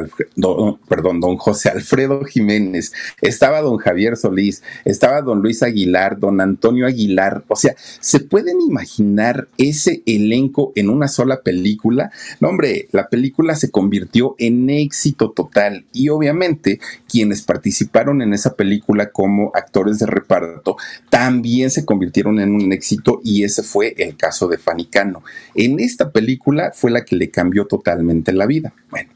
Speaker 2: perdón, don José Alfredo Jiménez, estaba don Javier Solís, estaba don Luis Aguilar, don Antonio Aguilar. O sea, ¿se pueden imaginar ese elenco en una sola película? No, hombre, la película se convirtió en éxito total y obviamente quienes participaron en esa película como actores de reparto también se convirtieron convirtieron en un éxito y ese fue el caso de Fanny Cano. En esta película fue la que le cambió totalmente la vida. Bueno,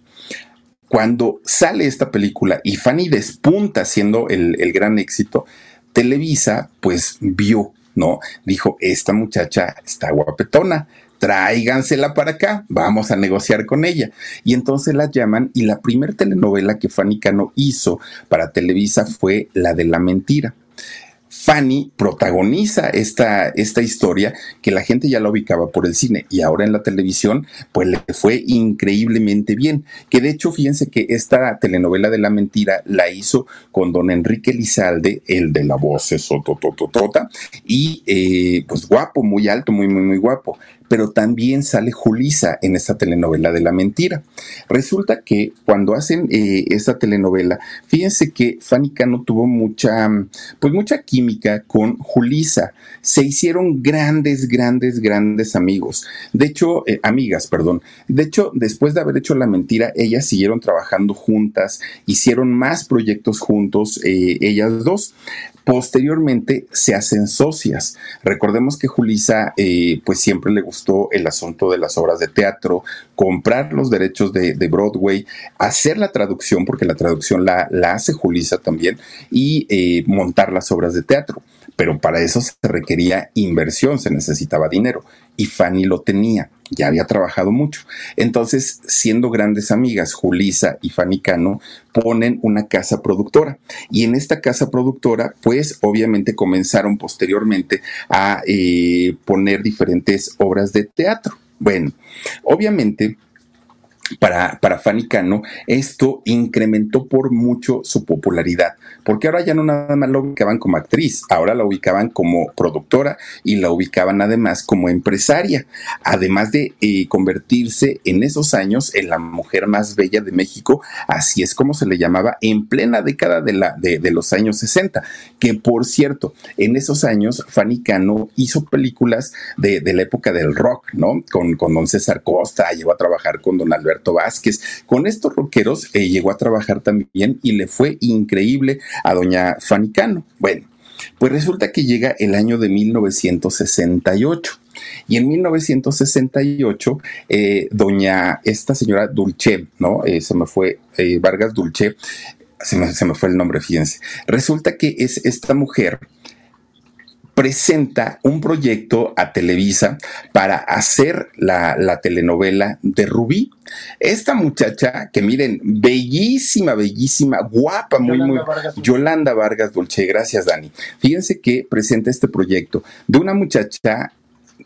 Speaker 2: cuando sale esta película y Fanny despunta siendo el, el gran éxito, Televisa pues vio, ¿no? Dijo, esta muchacha está guapetona, tráigansela para acá, vamos a negociar con ella. Y entonces la llaman y la primera telenovela que Fanny Cano hizo para Televisa fue la de la mentira. Fanny protagoniza esta, esta historia que la gente ya la ubicaba por el cine y ahora en la televisión pues le fue increíblemente bien. Que de hecho fíjense que esta telenovela de la mentira la hizo con don Enrique Lizalde, el de la voz sotototota, y eh, pues guapo, muy alto, muy, muy, muy guapo pero también sale Julisa en esta telenovela de la mentira. Resulta que cuando hacen eh, esta telenovela, fíjense que Fanny Cano tuvo mucha, pues mucha química con Julisa. Se hicieron grandes, grandes, grandes amigos. De hecho, eh, amigas, perdón. De hecho, después de haber hecho la mentira, ellas siguieron trabajando juntas, hicieron más proyectos juntos, eh, ellas dos. Posteriormente se hacen socias. Recordemos que Julisa eh, pues siempre le gustó el asunto de las obras de teatro, comprar los derechos de, Broadway, hacer la traducción, porque la traducción la, hace Julisa también, y eh, montar las obras de teatro. Pero para eso se requería inversión, se necesitaba dinero y Fanny lo tenía, ya había trabajado mucho. Entonces, siendo grandes amigas, Julisa y Fanny Cano ponen una casa productora. Y en esta casa productora, pues obviamente comenzaron posteriormente a eh, poner diferentes obras de teatro. Bueno, obviamente para, para Fanny Cano, esto incrementó por mucho su popularidad, porque ahora ya no nada más la ubicaban como actriz, ahora la ubicaban como productora y la ubicaban además como empresaria, además de eh, convertirse en esos años en la mujer más bella de México, así es como se le llamaba en plena década de, la, de, los años 60, que por cierto, en esos años Fanny Cano hizo películas de, de la época del rock, ¿no? Con, con don César Costa, llegó a trabajar con don Alberto Vázquez. Con estos rockeros eh, llegó a trabajar también y le fue increíble a doña Fanny Cano. Bueno, pues resulta que llega el año de 1968. Y en 1968, eh, doña, esta señora Dulce, ¿no? Eh, se me fue, Vargas Dulce, se me, se me, fue el nombre, fíjense. Resulta que es esta mujer presenta un proyecto a Televisa para hacer la, la, telenovela de Rubí. Esta muchacha, que miren, bellísima, bellísima, guapa, muy, muy. Vargas. Yolanda Vargas Dulce, gracias, Dani. Fíjense que presenta este proyecto de una muchacha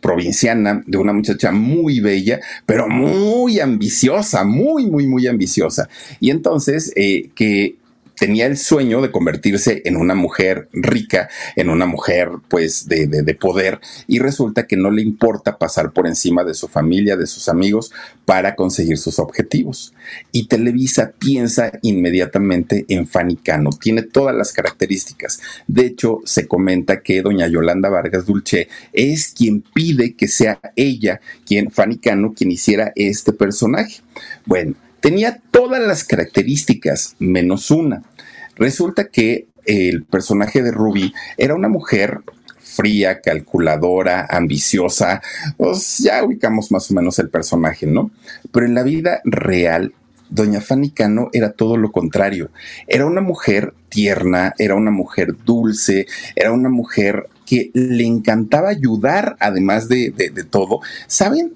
Speaker 2: provinciana, de una muchacha muy bella, pero muy ambiciosa, muy, muy, muy ambiciosa. Y entonces, eh, que tenía el sueño de convertirse en una mujer rica, en una mujer pues de, de, poder y resulta que no le importa pasar por encima de su familia, de sus amigos para conseguir sus objetivos. Y Televisa piensa inmediatamente en Fanny Cano, tiene todas las características. De hecho, se comenta que doña Yolanda Vargas Dulce es quien pide que sea ella, quien Fanny Cano, quien hiciera este personaje. Bueno, Tenía todas las características, menos una. Resulta que el personaje de Ruby era una mujer fría, calculadora, ambiciosa, pues ya ubicamos más o menos el personaje, ¿no? Pero en la vida real, doña Fanny Cano era todo lo contrario. Era una mujer tierna, era una mujer dulce, era una mujer que le encantaba ayudar, además de, de, de todo. ¿Saben?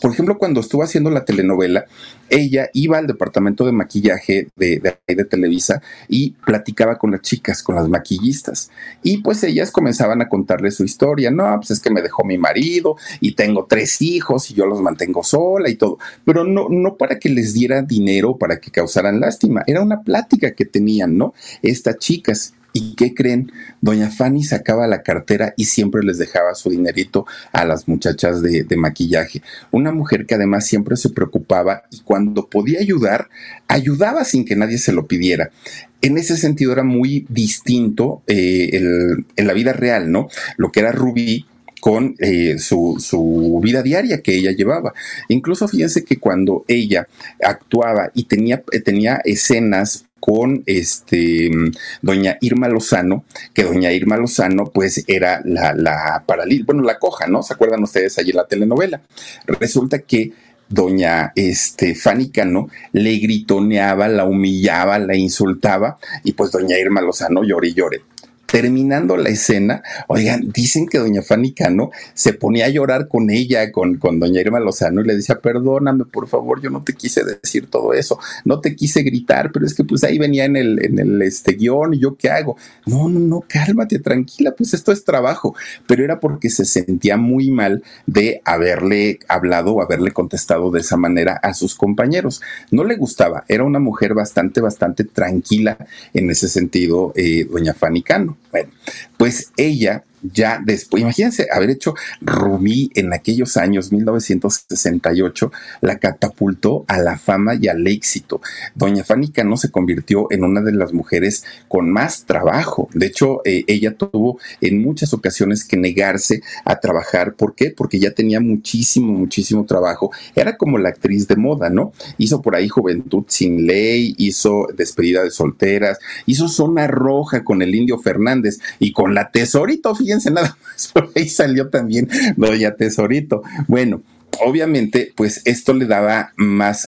Speaker 2: Por ejemplo, cuando estuvo haciendo la telenovela, ella iba al departamento de maquillaje de, de, de, Televisa y platicaba con las chicas, con las maquillistas. Y pues ellas comenzaban a contarle su historia. No, pues es que me dejó mi marido y tengo tres hijos y yo los mantengo sola y todo. Pero no, no para que les diera dinero, para que causaran lástima. Era una plática que tenían, ¿no? Estas chicas. ¿Y qué creen? Doña Fanny sacaba la cartera y siempre les dejaba su dinerito a las muchachas de, maquillaje. Una mujer que además siempre se preocupaba y cuando podía ayudar, ayudaba sin que nadie se lo pidiera. En ese sentido era muy distinto eh, el, en la vida real, ¿no? Lo que era Rubí con eh, su, su, vida diaria que ella llevaba. Incluso fíjense que cuando ella actuaba y tenía, tenía escenas con este doña Irma Lozano, que doña Irma Lozano pues era la, la bueno, la coja, ¿no? ¿Se acuerdan ustedes allí en la telenovela? Resulta que doña este, Fanny Cano le gritoneaba, la humillaba, la insultaba y pues doña Irma Lozano llore y llore terminando la escena, oigan, dicen que doña Fanny Cano se ponía a llorar con ella, con, doña Irma Lozano, y le decía, perdóname, por favor, yo no te quise decir todo eso, no te quise gritar, pero es que pues ahí venía en el, en el este guion, y yo qué hago. No, no, no, cálmate, tranquila, pues esto es trabajo, pero era porque se sentía muy mal de haberle hablado o haberle contestado de esa manera a sus compañeros. No le gustaba, era una mujer bastante, bastante tranquila en ese sentido, eh, doña Fanny Cano. Bueno, pues ella ya después, imagínense haber hecho Rubí en aquellos años, 1968, la catapultó a la fama y al éxito. Doña Fanny Cano se convirtió en una de las mujeres con más trabajo. De hecho, eh, ella tuvo en muchas ocasiones que negarse a trabajar. ¿Por qué? Porque ya tenía muchísimo, muchísimo trabajo. Era como la actriz de moda, ¿no? Hizo por ahí Juventud sin Ley, hizo Despedida de Solteras, hizo Zona Roja con el Indio Fernández y con la Tesorito, fíjense nada [laughs] más, por ahí salió también Doña Tesorito. Bueno, obviamente, pues esto le daba más.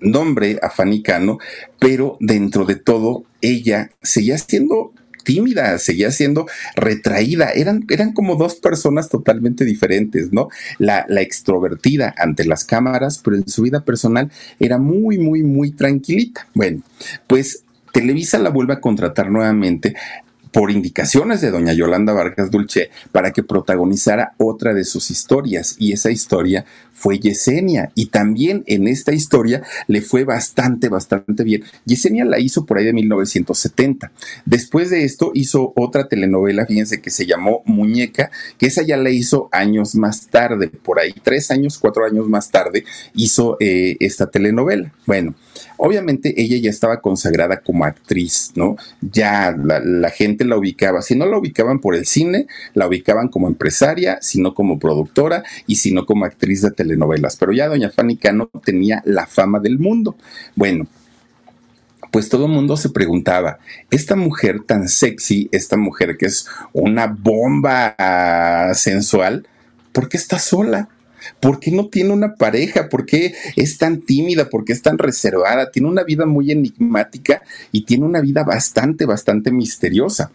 Speaker 2: Nombre a Fanny Cano, pero dentro de todo, ella seguía siendo tímida, seguía siendo retraída. Eran, eran como dos personas totalmente diferentes, ¿no? La, la extrovertida ante las cámaras, pero en su vida personal era muy, muy, muy tranquilita. Bueno, pues Televisa la vuelve a contratar nuevamente por indicaciones de doña Yolanda Vargas Dulce para que protagonizara otra de sus historias y esa historia fue Yesenia y también en esta historia le fue bastante, bastante bien. Yesenia la hizo por ahí de 1970. Después de esto hizo otra telenovela, fíjense, que se llamó Muñeca, que esa ya la hizo años más tarde, por ahí tres años, cuatro años más tarde hizo eh, esta telenovela. Bueno, obviamente ella ya estaba consagrada como actriz, ¿no? Ya la, gente la ubicaba. Si no la ubicaban por el cine, la ubicaban como empresaria, sino como productora y sino como actriz de telenovelas. Pero ya doña Fanny Cano tenía la fama del mundo. Bueno, pues todo el mundo se preguntaba, esta mujer tan sexy, esta mujer que es una bomba sensual, ¿por qué está sola? ¿Por qué no tiene una pareja? ¿Por qué es tan tímida? ¿Por qué es tan reservada? Tiene una vida muy enigmática y tiene una vida bastante, bastante misteriosa.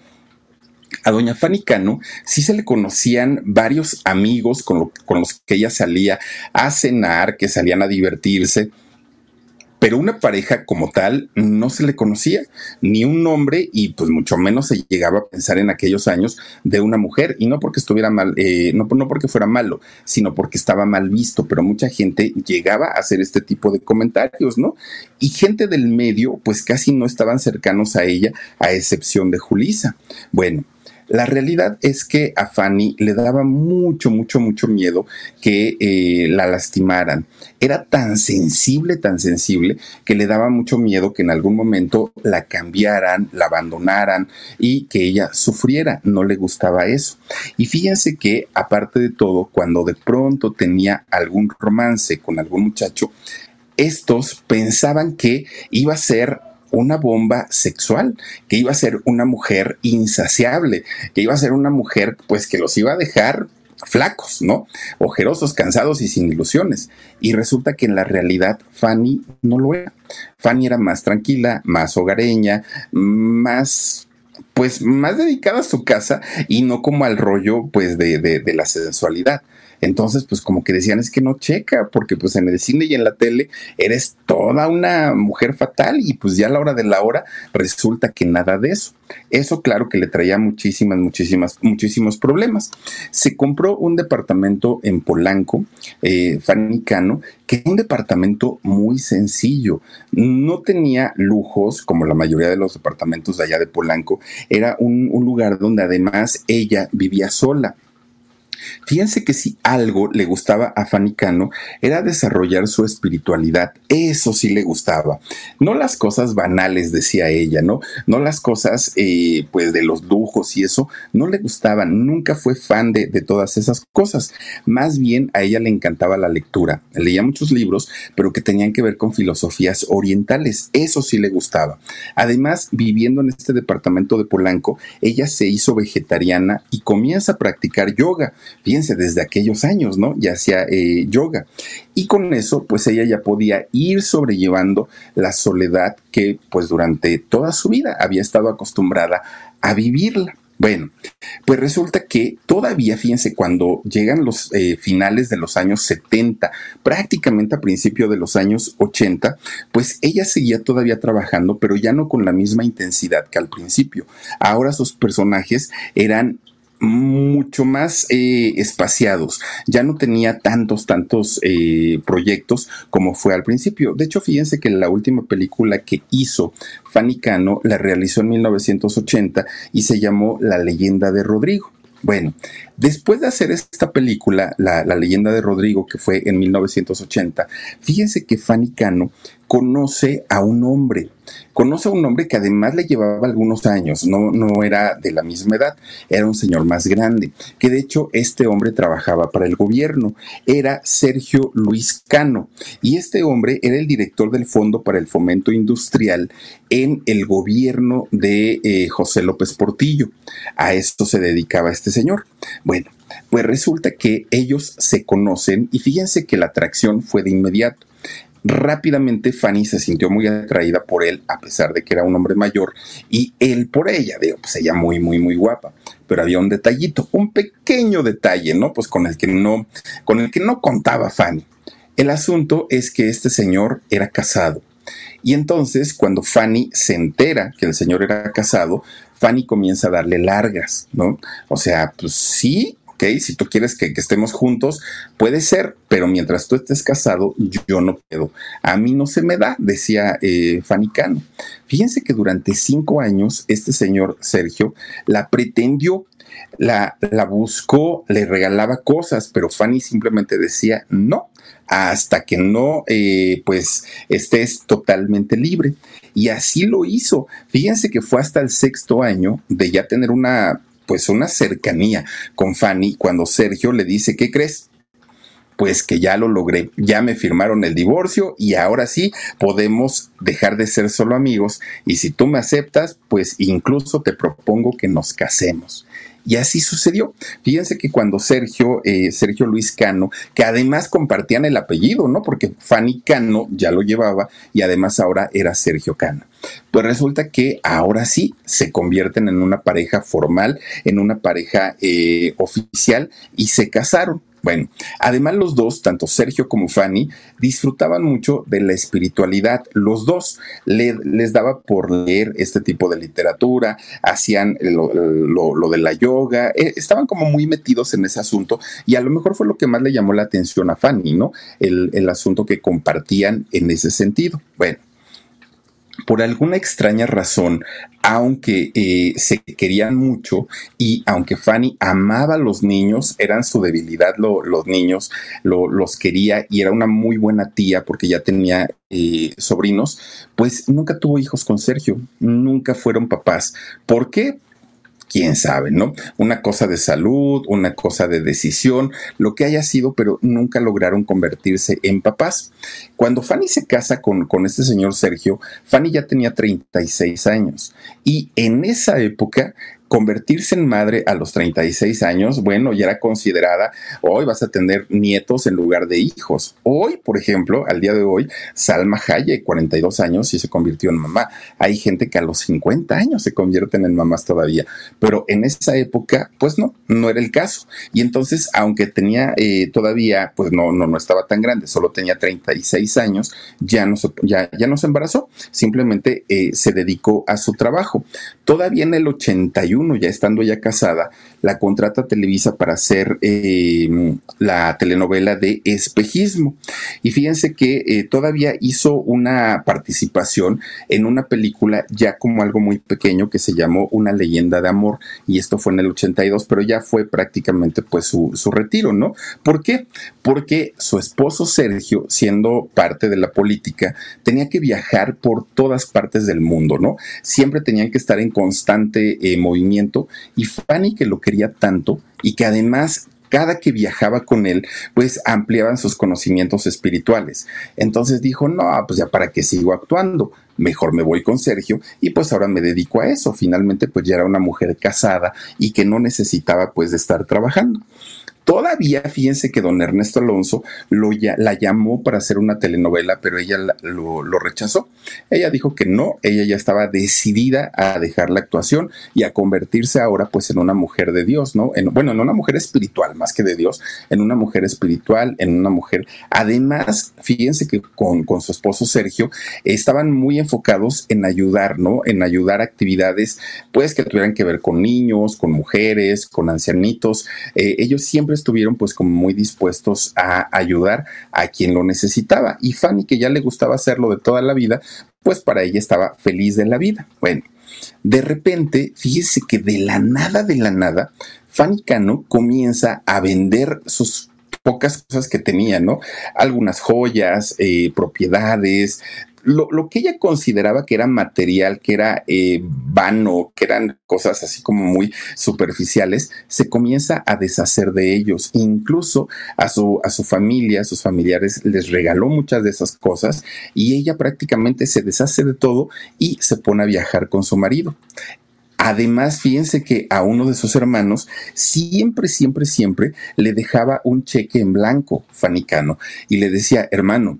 Speaker 2: A doña Fanny Cano sí se le conocían varios amigos con, los que ella salía a cenar, que salían a divertirse pero una pareja como tal no se le conocía, ni un nombre y pues mucho menos se llegaba a pensar en aquellos años de una mujer y no porque estuviera mal, eh, no, no porque fuera malo, sino porque estaba mal visto, pero mucha gente llegaba a hacer este tipo de comentarios, ¿no? Y gente del medio pues casi no estaban cercanos a ella, a excepción de Julisa. Bueno, la realidad es que a Fanny le daba mucho, mucho, mucho miedo que eh, la lastimaran. Era tan sensible, tan sensible, que le daba mucho miedo que en algún momento la cambiaran, la abandonaran y que ella sufriera. No le gustaba eso. Y fíjense que, aparte de todo, cuando de pronto tenía algún romance con algún muchacho, estos pensaban que iba a ser una bomba sexual, que iba a ser una mujer insaciable, que iba a ser una mujer pues que los iba a dejar flacos, ¿no? Ojerosos, cansados y sin ilusiones. Y resulta que en la realidad Fanny no lo era. Fanny era más tranquila, más hogareña, más pues más dedicada a su casa y no como al rollo pues de, de, de la sensualidad. Entonces, pues como que decían, es que no checa, porque pues en el cine y en la tele eres toda una mujer fatal y pues ya a la hora de la hora resulta que nada de eso. Eso claro que le traía muchísimas, muchísimas, muchísimos problemas. Se compró un departamento en Polanco, eh, Fanicano, que es un departamento muy sencillo. No tenía lujos como la mayoría de los departamentos de allá de Polanco. Era un lugar donde además ella vivía sola. Fíjense que si algo le gustaba a Fanny Cano era desarrollar su espiritualidad. Eso sí le gustaba. No las cosas banales, decía ella, ¿no? No las cosas, eh, pues, de los lujos y eso. No le gustaban. Nunca fue fan de, de todas esas cosas. Más bien a ella le encantaba la lectura. Leía muchos libros, pero que tenían que ver con filosofías orientales. Eso sí le gustaba. Además, viviendo en este departamento de Polanco, ella se hizo vegetariana y comienza a practicar yoga fíjense, desde aquellos años, ¿no? Ya hacía eh, yoga. Y con eso, pues ella ya podía ir sobrellevando la soledad que, pues durante toda su vida había estado acostumbrada a vivirla. Bueno, pues resulta que todavía, fíjense, cuando llegan los eh, finales de los años 70, prácticamente a principio de los años 80, pues ella seguía todavía trabajando, pero ya no con la misma intensidad que al principio. Ahora sus personajes eran mucho más eh, espaciados. Ya no tenía tantos, tantos eh, proyectos como fue al principio. De hecho, fíjense que la última película que hizo Fanny Cano la realizó en 1980 y se llamó La leyenda de Rodrigo. Bueno, después de hacer esta película, la, la, leyenda de Rodrigo, que fue en 1980, fíjense que Fanny Cano conoce a un hombre, conoce a un hombre que además le llevaba algunos años, no, no era de la misma edad, era un señor más grande, que de hecho este hombre trabajaba para el gobierno, era Sergio Luis Cano, y este hombre era el director del Fondo para el Fomento Industrial en el gobierno de eh, José López Portillo. A esto se dedicaba este señor. Bueno, pues resulta que ellos se conocen y fíjense que la atracción fue de inmediato. Rápidamente Fanny se sintió muy atraída por él, a pesar de que era un hombre mayor, y él por ella, digo, pues ella muy, muy, muy guapa. Pero había un detallito, un pequeño detalle, ¿no? Pues con el que no, con el que no contaba Fanny. El asunto es que este señor era casado. Y entonces, cuando Fanny se entera que el señor era casado, Fanny comienza a darle largas, ¿no? O sea, pues sí, si tú quieres que, estemos juntos, puede ser, pero mientras tú estés casado, yo, no puedo. A mí no se me da, decía eh, Fanny Cano. Fíjense que durante cinco años este señor Sergio la pretendió, la, la buscó, le regalaba cosas, pero Fanny simplemente decía no hasta que no, eh, pues, estés totalmente libre. Y así lo hizo. Fíjense que fue hasta el sexto año de ya tener una, pues, una cercanía con Fanny cuando Sergio le dice, ¿qué crees? pues que ya lo logré, ya me firmaron el divorcio y ahora sí podemos dejar de ser solo amigos y si tú me aceptas, pues incluso te propongo que nos casemos. Y así sucedió. Fíjense que cuando Sergio, eh, Sergio Luis Cano, que además compartían el apellido, ¿no? Porque Fanny Cano ya lo llevaba y además ahora era Sergio Cano. Pues resulta que ahora sí se convierten en una pareja formal, en una pareja eh, oficial y se casaron. Bueno, además los dos, tanto Sergio como Fanny, disfrutaban mucho de la espiritualidad. Los dos les daba por leer este tipo de literatura, hacían lo, de la yoga, eh, estaban como muy metidos en ese asunto y a lo mejor fue lo que más le llamó la atención a Fanny, ¿no? El, el asunto que compartían en ese sentido. Bueno por alguna extraña razón, aunque eh, se querían mucho y aunque Fanny amaba a los niños, eran su debilidad los niños, los quería y era una muy buena tía porque ya tenía eh, sobrinos, pues nunca tuvo hijos con Sergio, nunca fueron papás. ¿Por qué? Quién sabe, ¿no? Una cosa de salud, una cosa de decisión, lo que haya sido, pero nunca lograron convertirse en papás. Cuando Fanny se casa con, con este señor Sergio, Fanny ya tenía 36 años y en esa época convertirse en madre a los 36 años, bueno, ya era considerada, hoy vas a tener nietos en lugar de hijos. Hoy, por ejemplo, al día de hoy, Salma Hayek, 42 años y se convirtió en mamá. Hay gente que a los 50 años se convierten en mamás todavía, pero en esa época, pues no, no era el caso. Y entonces, aunque tenía eh, todavía, pues no, no, no estaba tan grande, solo tenía 36 años, ya no se, ya, ya no se embarazó, simplemente eh, se dedicó a su trabajo. Todavía en el 81, ya estando ya casada, la contrata Televisa para hacer eh, la telenovela de Espejismo. Y fíjense que eh, todavía hizo una participación en una película ya como algo muy pequeño que se llamó Una leyenda de amor. Y esto fue en el 82, pero ya fue prácticamente pues su, su retiro, ¿no? ¿Por qué? Porque su esposo Sergio, siendo parte de la política, tenía que viajar por todas partes del mundo, ¿no? Siempre tenían que estar en constante eh, movimiento y Fanny que lo que tanto y que además cada que viajaba con él, pues ampliaban sus conocimientos espirituales. Entonces dijo, no, pues ya para qué sigo actuando, mejor me voy con Sergio y pues ahora me dedico a eso. Finalmente pues ya era una mujer casada y que no necesitaba pues de estar trabajando. Todavía, fíjense que don Ernesto Alonso lo, la llamó para hacer una telenovela, pero ella lo, rechazó. Ella dijo que no, ella ya estaba decidida a dejar la actuación y a convertirse ahora pues en una mujer de Dios, ¿no? En, bueno, en una mujer espiritual, más que de Dios, en una mujer espiritual, en una mujer. Además, fíjense que con, con su esposo Sergio estaban muy enfocados en ayudar, ¿no? En ayudar actividades pues que tuvieran que ver con niños, con mujeres, con ancianitos. Eh, ellos siempre estuvieron pues como muy dispuestos a ayudar a quien lo necesitaba. Y Fanny, que ya le gustaba hacerlo de toda la vida, pues para ella estaba feliz de la vida. Bueno, de repente, fíjese que de la nada, de la nada, Fanny Cano comienza a vender sus pocas cosas que tenía, ¿no? Algunas joyas, eh, propiedades, lo, que ella consideraba que era material, que era eh, vano, que eran cosas así como muy superficiales, se comienza a deshacer de ellos. Incluso a su, a su familia, a sus familiares, les regaló muchas de esas cosas y ella prácticamente se deshace de todo y se pone a viajar con su marido. Además, fíjense que a uno de sus hermanos siempre, siempre, siempre le dejaba un cheque en blanco, fanicano, y le decía, hermano,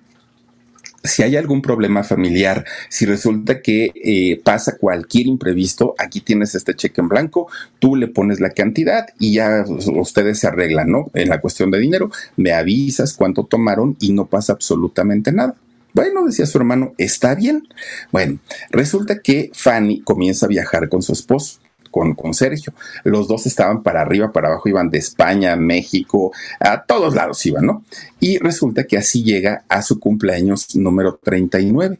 Speaker 2: si hay algún problema familiar, si resulta que eh, pasa cualquier imprevisto, aquí tienes este cheque en blanco, tú le pones la cantidad y ya ustedes se arreglan, ¿no? En la cuestión de dinero, me avisas cuánto tomaron y no pasa absolutamente nada. Bueno, decía su hermano, está bien. Bueno, resulta que Fanny comienza a viajar con su esposo con, con Sergio. Los dos estaban para arriba, para abajo, iban de España, México, a todos lados iban, ¿no? Y resulta que así llega a su cumpleaños número 39.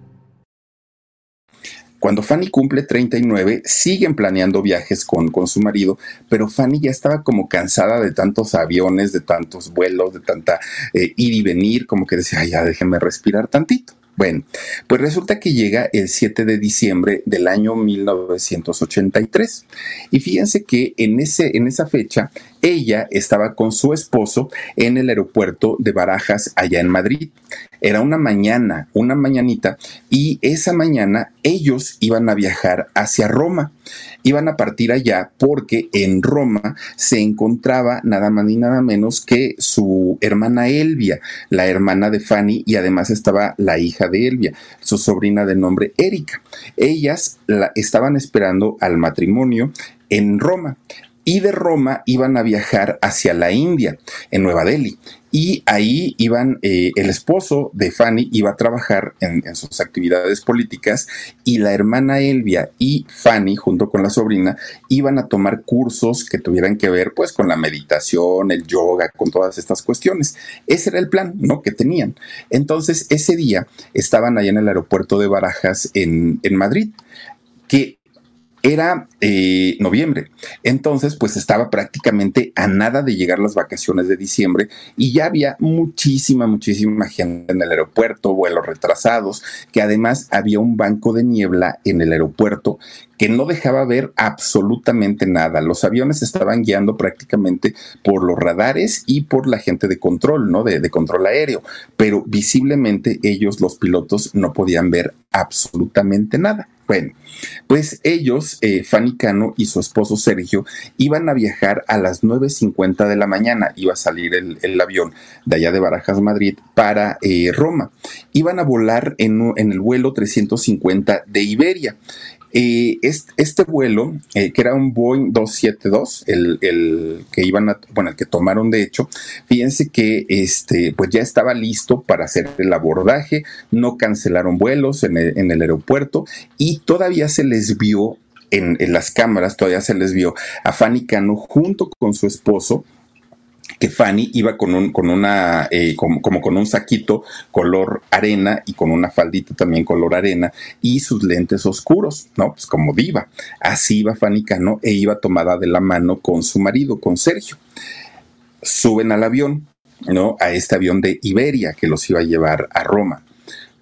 Speaker 2: Cuando Fanny cumple 39, siguen planeando viajes con, con su marido, pero Fanny ya estaba como cansada de tantos aviones, de tantos vuelos, de tanta eh, ir y venir, como que decía, ya déjenme respirar tantito. Bueno, pues resulta que llega el 7 de diciembre del año 1983. Y fíjense que en, ese, en esa fecha ella estaba con su esposo en el aeropuerto de Barajas, allá en Madrid. Era una mañana, una mañanita, y esa mañana ellos iban a viajar hacia Roma. Iban a partir allá porque en Roma se encontraba nada más ni nada menos que su hermana Elvia, la hermana de Fanny, y además estaba la hija de Elvia, su sobrina de nombre Erika. Ellas la, estaban esperando al matrimonio en Roma y de Roma iban a viajar hacia la India, en Nueva Delhi. Y ahí iban, eh, el esposo de Fanny iba a trabajar en, sus actividades políticas y la hermana Elvia y Fanny, junto con la sobrina, iban a tomar cursos que tuvieran que ver pues con la meditación, el yoga, con todas estas cuestiones. Ese era el plan, ¿no? Que tenían. Entonces, ese día estaban allá en el aeropuerto de Barajas en, en Madrid que era eh, noviembre. Entonces, pues estaba prácticamente a nada de llegar las vacaciones de diciembre y ya había muchísima, muchísima gente en el aeropuerto, vuelos retrasados, que además había un banco de niebla en el aeropuerto que no dejaba ver absolutamente nada. Los aviones estaban guiando prácticamente por los radares y por la gente de control, ¿no? De, de control aéreo, pero visiblemente ellos, los pilotos, no podían ver absolutamente nada. Bueno, pues ellos, eh, Fanny Cano y su esposo Sergio, iban a viajar a las 9.50 de la mañana. Iba a salir el, avión de allá de Barajas, Madrid, para eh, Roma. Iban a volar en, en el vuelo 350 de Iberia. Eh, este, vuelo, eh, que era un Boeing 272, el, el, que iban a, bueno, el que tomaron de hecho, fíjense que este, pues ya estaba listo para hacer el abordaje, no cancelaron vuelos en el, en el aeropuerto y todavía se les vio en, en, las cámaras, todavía se les vio a Fanny Cano junto con su esposo que Fanny iba con un, con una, eh, como, con un saquito color arena y con una faldita también color arena y sus lentes oscuros, ¿no? Pues como diva. Así iba Fanny Cano e iba tomada de la mano con su marido, con Sergio. Suben al avión, ¿no? A este avión de Iberia que los iba a llevar a Roma.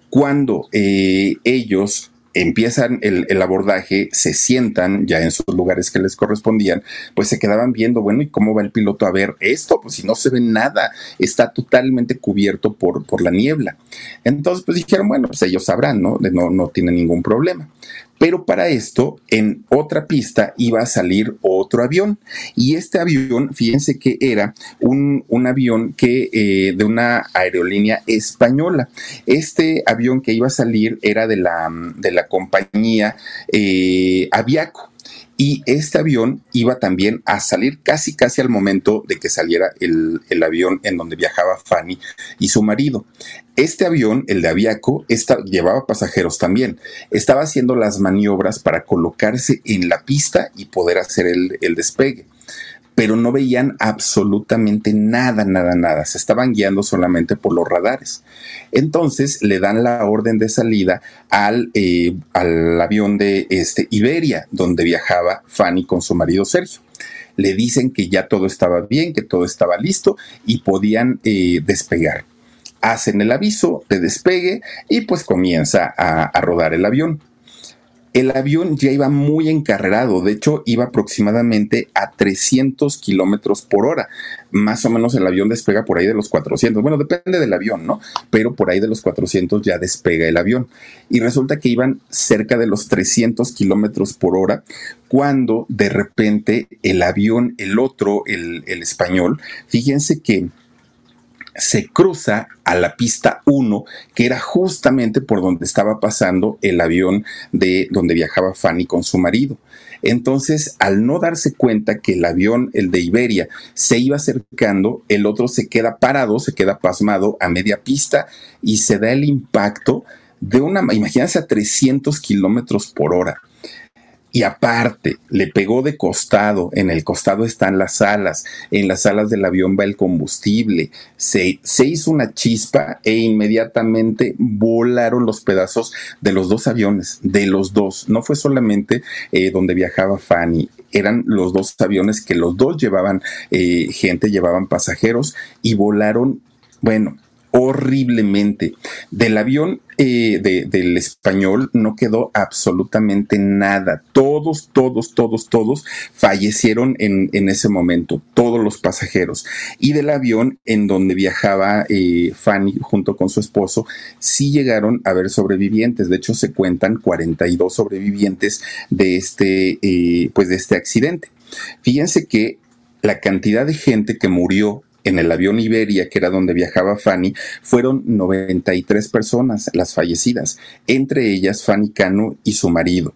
Speaker 2: Cuando eh, ellos empiezan el, el, abordaje, se sientan ya en sus lugares que les correspondían, pues se quedaban viendo, bueno, ¿y cómo va el piloto a ver esto? Pues si no se ve nada, está totalmente cubierto por, por la niebla. Entonces, pues dijeron, bueno, pues ellos sabrán, ¿no? No, no tienen ningún problema. Pero para esto, en otra pista iba a salir otro avión. Y este avión, fíjense que era un, un avión que eh, de una aerolínea española. Este avión que iba a salir era de la, de la compañía eh, Aviaco y este avión iba también a salir casi casi al momento de que saliera el, el, avión en donde viajaba Fanny y su marido. Este avión, el de Aviaco, llevaba pasajeros también. Estaba haciendo las maniobras para colocarse en la pista y poder hacer el, el despegue pero no veían absolutamente nada, nada, nada. Se estaban guiando solamente por los radares. Entonces le dan la orden de salida al, eh, al avión de este, Iberia, donde viajaba Fanny con su marido Sergio. Le dicen que ya todo estaba bien, que todo estaba listo y podían eh, despegar. Hacen el aviso de despegue y pues comienza a, a rodar el avión el avión ya iba muy encarrerado, de hecho iba aproximadamente a 300 kilómetros por hora. Más o menos el avión despega por ahí de los 400. Bueno, depende del avión, ¿no? Pero por ahí de los 400 ya despega el avión. Y resulta que iban cerca de los 300 kilómetros por hora cuando de repente el avión, el otro, el, el español, fíjense que se cruza a la pista 1, que era justamente por donde estaba pasando el avión de donde viajaba Fanny con su marido. Entonces, al no darse cuenta que el avión, el de Iberia, se iba acercando, el otro se queda parado, se queda pasmado a media pista y se da el impacto de una, imagínense a 300 kilómetros por hora y aparte le pegó de costado, en el costado están las alas, en las alas del avión va el combustible, se, se, hizo una chispa e inmediatamente volaron los pedazos de los dos aviones, de los dos, no fue solamente eh, donde viajaba Fanny, eran los dos aviones que los dos llevaban eh, gente, llevaban pasajeros y volaron, bueno, horriblemente. Del avión eh, del español no quedó absolutamente nada. Todos, todos, todos, todos fallecieron en, en, ese momento, todos los pasajeros. Y del avión en donde viajaba eh, Fanny junto con su esposo, sí llegaron a haber sobrevivientes. De hecho, se cuentan 42 sobrevivientes de este, eh, pues de este accidente. Fíjense que la cantidad de gente que murió en el avión Iberia, que era donde viajaba Fanny, fueron 93 personas las fallecidas, entre ellas Fanny Cano y su marido.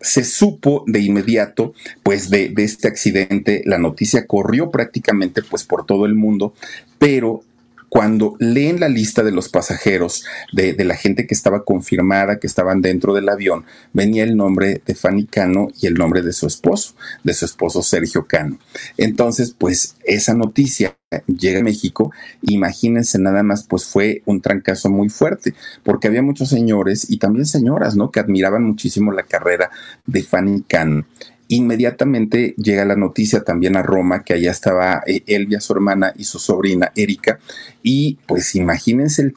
Speaker 2: Se supo de inmediato, pues, de, de, este accidente, la noticia corrió prácticamente, pues, por todo el mundo, pero cuando leen la lista de los pasajeros, de, la gente que estaba confirmada, que estaban dentro del avión, venía el nombre de Fanny Cano y el nombre de su esposo, de su esposo Sergio Cano. Entonces, pues esa noticia llega a México, imagínense nada más, pues fue un trancazo muy fuerte, porque había muchos señores y también señoras, ¿no? Que admiraban muchísimo la carrera de Fanny Cano. Inmediatamente llega la noticia también a Roma que allá estaba eh, Elvia, su hermana, y su sobrina Erika. Y pues imagínense el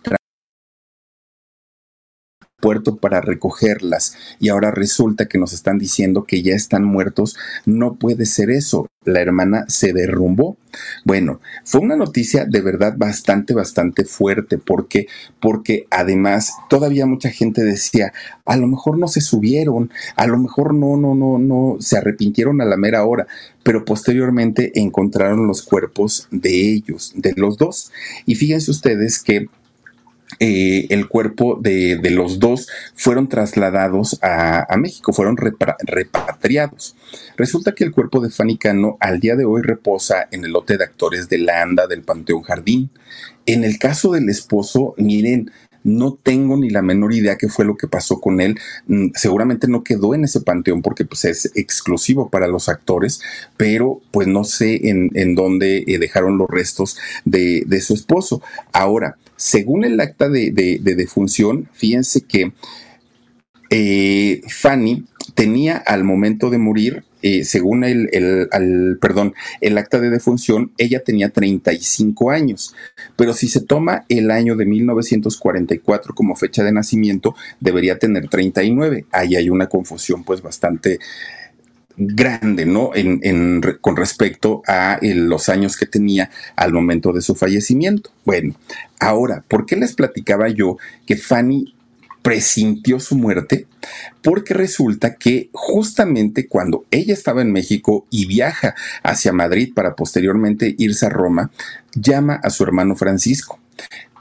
Speaker 2: puerto para recogerlas y ahora resulta que nos están diciendo que ya están muertos, no puede ser eso. La hermana se derrumbó. Bueno, fue una noticia de verdad bastante, bastante fuerte porque, porque además todavía mucha gente decía, a lo mejor no se subieron, a lo mejor no, no, no, no, se arrepintieron a la mera hora, pero posteriormente encontraron los cuerpos de ellos, de los dos. Y fíjense ustedes que eh, el cuerpo de, de, los dos fueron trasladados a, a México, fueron repatriados. Resulta que el cuerpo de Fanny Cano al día de hoy reposa en el lote de actores de la ANDA del Panteón Jardín. En el caso del esposo, miren, no tengo ni la menor idea qué fue lo que pasó con él. Mm, seguramente no quedó en ese panteón porque pues, es exclusivo para los actores, pero pues no sé en, en dónde eh, dejaron los restos de, de, su esposo. Ahora, según el acta de, de, de defunción, fíjense que eh, Fanny tenía al momento de morir, eh, según el, el, perdón, el acta de defunción, ella tenía 35 años, pero si se toma el año de 1944 como fecha de nacimiento, debería tener 39. Ahí hay una confusión pues bastante grande, ¿no? Con respecto a el, los años que tenía al momento de su fallecimiento. Bueno, ahora, ¿por qué les platicaba yo que Fanny presintió su muerte porque resulta que justamente cuando ella estaba en México y viaja hacia Madrid para posteriormente irse a Roma, llama a su hermano Francisco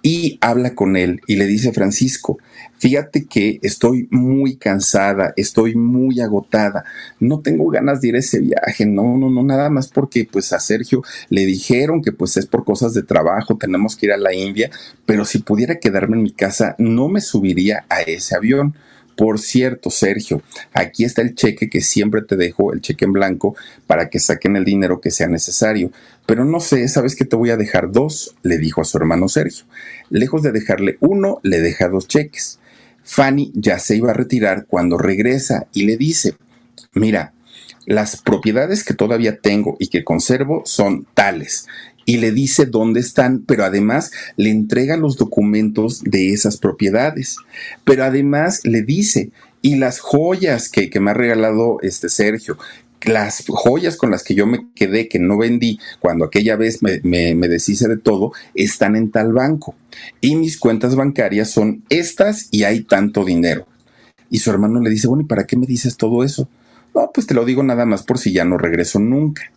Speaker 2: y habla con él y le dice Francisco, fíjate que estoy muy cansada, estoy muy agotada, no tengo ganas de ir a ese viaje, no, no, no, nada más porque pues a Sergio le dijeron que pues es por cosas de trabajo, tenemos que ir a la India, pero si pudiera quedarme en mi casa no me subiría a ese avión. Por cierto, Sergio, aquí está el cheque que siempre te dejo, el cheque en blanco, para que saquen el dinero que sea necesario. Pero no sé, ¿sabes que te voy a dejar dos? le dijo a su hermano Sergio. Lejos de dejarle uno, le deja dos cheques. Fanny ya se iba a retirar cuando regresa y le dice, mira, las propiedades que todavía tengo y que conservo son tales y le dice dónde están, pero además le entrega los documentos de esas propiedades. Pero además le dice y las joyas que, que me ha regalado este Sergio, las joyas con las que yo me quedé, que no vendí cuando aquella vez me, me, deshice de todo, están en tal banco. Y mis cuentas bancarias son estas y hay tanto dinero. Y su hermano le dice, bueno, ¿y para qué me dices todo eso? No, pues te lo digo nada más por si ya no regreso nunca.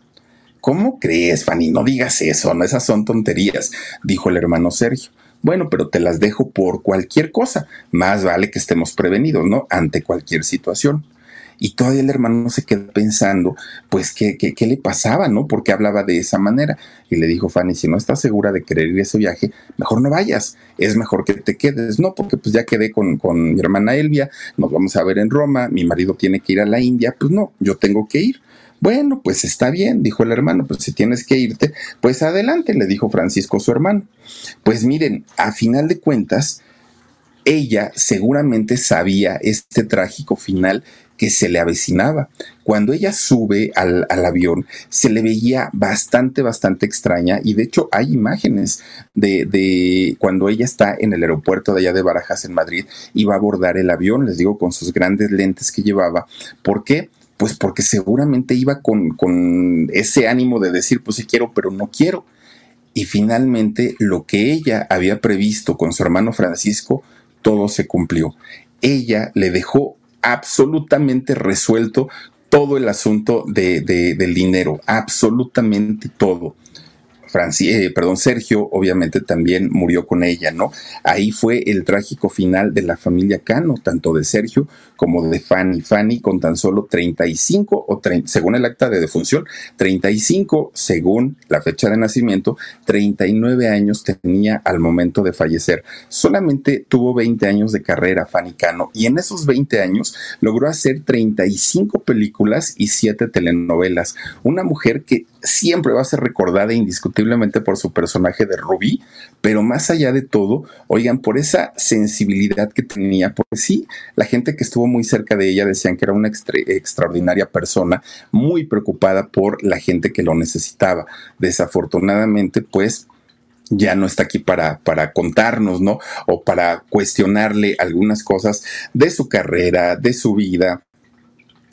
Speaker 2: ¿Cómo crees, Fanny? No digas eso, no, esas son tonterías, dijo el hermano Sergio. Bueno, pero te las dejo por cualquier cosa. Más vale que estemos prevenidos, ¿no? Ante cualquier situación. Y todavía el hermano se quedó pensando, pues, ¿qué, qué, le pasaba, no? ¿Por qué hablaba de esa manera? Y le dijo Fanny, si no estás segura de querer ir a ese viaje, mejor no vayas, es mejor que te quedes, ¿no? Porque pues ya quedé con, con mi hermana Elvia, nos vamos a ver en Roma, mi marido tiene que ir a la India, pues no, yo tengo que ir. Bueno, pues está bien, dijo el hermano, pues si tienes que irte, pues adelante, le dijo Francisco su hermano. Pues miren, a final de cuentas, ella seguramente sabía este trágico final que se le avecinaba. Cuando ella sube al, avión, se le veía bastante, bastante extraña y de hecho hay imágenes de, de, cuando ella está en el aeropuerto de allá de Barajas en Madrid y va a abordar el avión, les digo, con sus grandes lentes que llevaba. ¿Por qué? Pues porque seguramente iba con, con ese ánimo de decir, pues sí quiero, pero no quiero. Y finalmente lo que ella había previsto con su hermano Francisco, todo se cumplió. Ella le dejó absolutamente resuelto todo el asunto de, del dinero, absolutamente todo. Eh, perdón, Sergio obviamente también murió con ella, ¿no? Ahí fue el trágico final de la familia Cano, tanto de Sergio como de Fanny. Fanny con tan solo 35 o 30, según el acta de defunción, 35 según la fecha de nacimiento, 39 años tenía al momento de fallecer. Solamente tuvo 20 años de carrera Fanny Cano y en esos 20 años logró hacer 35 películas y 7 telenovelas. Una mujer que siempre va a ser recordada indiscutiblemente por su personaje de Rubí, pero más allá de todo, oigan, por esa sensibilidad que tenía, pues sí, la gente que estuvo muy cerca de ella decían que era una extraordinaria persona, muy preocupada por la gente que lo necesitaba. Desafortunadamente, pues ya no está aquí para, para contarnos, ¿no? O para cuestionarle algunas cosas de su carrera, de su vida,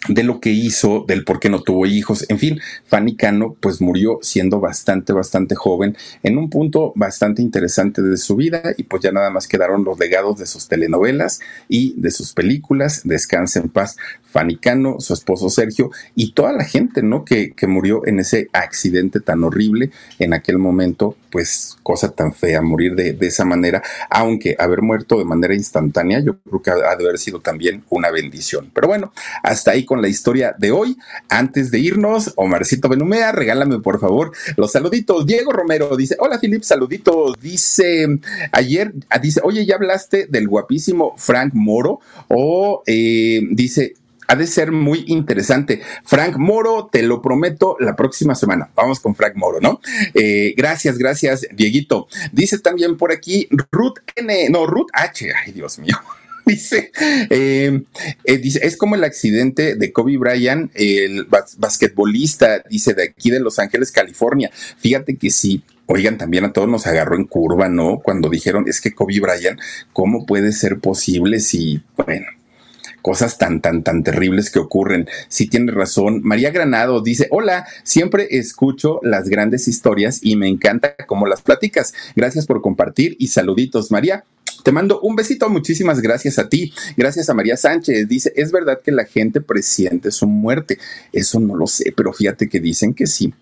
Speaker 2: de lo que hizo, del por qué no tuvo hijos, en fin, Fanny Cano pues murió siendo bastante, bastante joven, en un punto bastante interesante de su vida y pues ya nada más quedaron los legados de sus telenovelas y de sus películas, Descanse en paz, Fanny Cano, su esposo Sergio y toda la gente, ¿no? Que, que murió en ese accidente tan horrible en aquel momento, pues cosa tan fea, morir de, de esa manera, aunque haber muerto de manera instantánea, yo creo que ha de haber sido también una bendición. Pero bueno, hasta ahí con la historia de hoy. Antes de irnos, Omarcito Benumea, regálame por favor los saluditos. Diego Romero dice, hola Filip, saluditos. Dice, ayer, ah, dice, oye, ¿ya hablaste del guapísimo Frank Moro? O eh, dice, ha de ser muy interesante. Frank Moro, te lo prometo, la próxima semana. Vamos con Frank Moro, ¿no? Eh, gracias, gracias, Dieguito. Dice también por aquí Ruth N, no, Ruth H, ay Dios mío. [laughs] dice, eh, eh, dice, es como el accidente de Kobe Bryant, el basquetbolista, dice, de aquí de Los Ángeles, California. Fíjate que sí, Oigan, también a todos nos agarró en curva, ¿no? Cuando dijeron, es que Kobe Bryant, ¿cómo puede ser posible si, bueno, cosas tan, tan, tan terribles que ocurren. Sí tiene razón. María Granado dice, hola, siempre escucho las grandes historias y me encanta cómo las platicas. Gracias por compartir y saluditos, María. Te mando un besito, muchísimas gracias a ti. Gracias a María Sánchez. Dice, es verdad que la gente presiente su muerte. Eso no lo sé, pero fíjate que dicen que sí.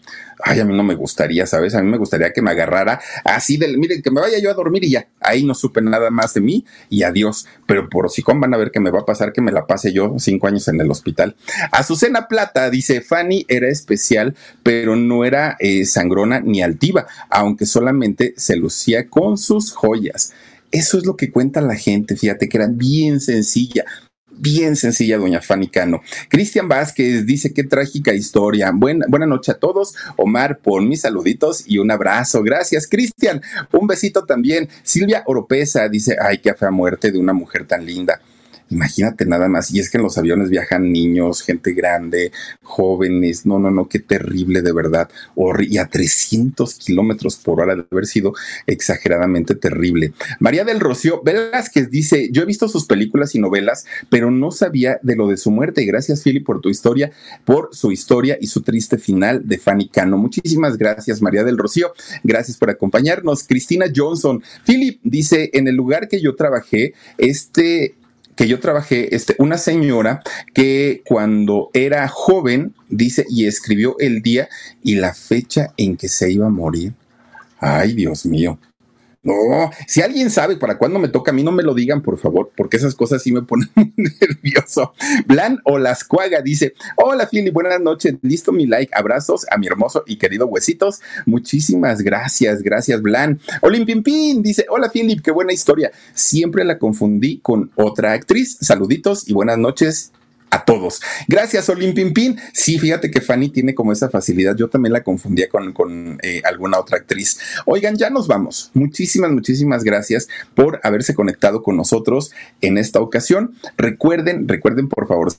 Speaker 2: Ay, a mí no me gustaría, ¿sabes? A mí me gustaría que me agarrara así del, miren, que me vaya yo a dormir y ya. Ahí no supe nada más de mí y adiós. Pero por si van a ver que me va a pasar que me la pase yo cinco años en el hospital. Azucena Plata dice, Fanny era especial, pero no era eh, sangrona ni altiva, aunque solamente se lucía con sus joyas. Eso es lo que cuenta la gente, fíjate que era bien sencilla, bien sencilla, doña Fanny Cano. Cristian Vázquez dice qué trágica historia. Buena, buena noche a todos. Omar, pon mis saluditos y un abrazo. Gracias, Cristian. Un besito también. Silvia Oropesa dice, ay, qué fea muerte de una mujer tan linda. Imagínate nada más. Y es que en los aviones viajan niños, gente grande, jóvenes. No, no, no, qué terrible de verdad. Y a 300 kilómetros por hora de haber sido exageradamente terrible. María del Rocío Velázquez dice: Yo he visto sus películas y novelas, pero no sabía de lo de su muerte. Gracias, Philly, por tu historia, por su historia y su triste final de Fanny Cano. Muchísimas gracias, María del Rocío. Gracias por acompañarnos. Cristina Johnson. Philip dice: En el lugar que yo trabajé, este que yo trabajé, este, una señora que cuando era joven, dice, y escribió el día y la fecha en que se iba a morir. Ay, Dios mío. No, si alguien sabe para cuándo me toca, a mí no me lo digan, por favor, porque esas cosas sí me ponen [laughs] nervioso. Blan Olascuaga dice: Hola, Philly, buenas noches. Listo mi like. Abrazos a mi hermoso y querido Huesitos. Muchísimas gracias, gracias, Blan. Olimpimpín dice: Hola, Philip, qué buena historia. Siempre la confundí con otra actriz. Saluditos y buenas noches a todos. Gracias, Olimpimpín. Sí, fíjate que Fanny tiene como esa facilidad. Yo también la confundía con, eh, alguna otra actriz. Oigan, ya nos vamos. Muchísimas, muchísimas gracias por haberse conectado con nosotros en esta ocasión. Recuerden, recuerden por favor,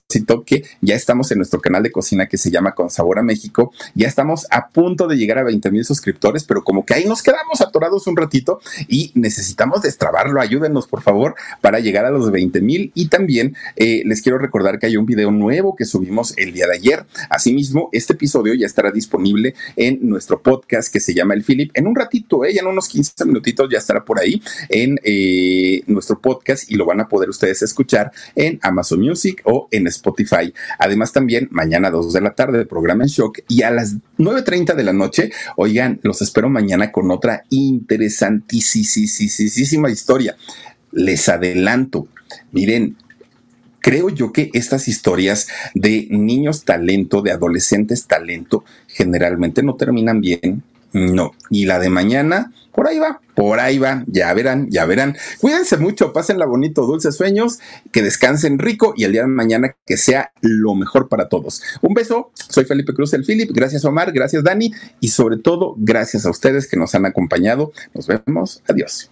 Speaker 2: que ya estamos en nuestro canal de cocina que se llama Con Sabor a México. Ya estamos a punto de llegar a 20 mil suscriptores, pero como que ahí nos quedamos atorados un ratito y necesitamos destrabarlo. Ayúdenos, por favor, para llegar a los 20 mil. Y también eh, les quiero recordar que hay un video nuevo que subimos el día de ayer. Asimismo, este episodio ya estará disponible en nuestro podcast que se llama El Philip. En un ratito, ¿eh? ya en unos 15 minutitos ya estará por ahí en eh, nuestro podcast y lo van a poder ustedes escuchar en Amazon Music o en Spotify. Además, también mañana a 2 de la tarde el programa en Shock y a las 9.30 de la noche, oigan, los espero mañana con otra interesantísima historia. Les adelanto, miren, creo yo que estas historias de niños talento, de adolescentes talento, generalmente no terminan bien. No. Y la de mañana, por ahí va, por ahí va, ya verán, ya verán. Cuídense mucho, pásenla bonito, dulces sueños, que descansen rico y el día de mañana que sea lo mejor para todos. Un beso, soy Felipe Cruz, el Philip, gracias Omar, gracias Dani y sobre todo gracias a ustedes que nos han acompañado. Nos vemos, adiós.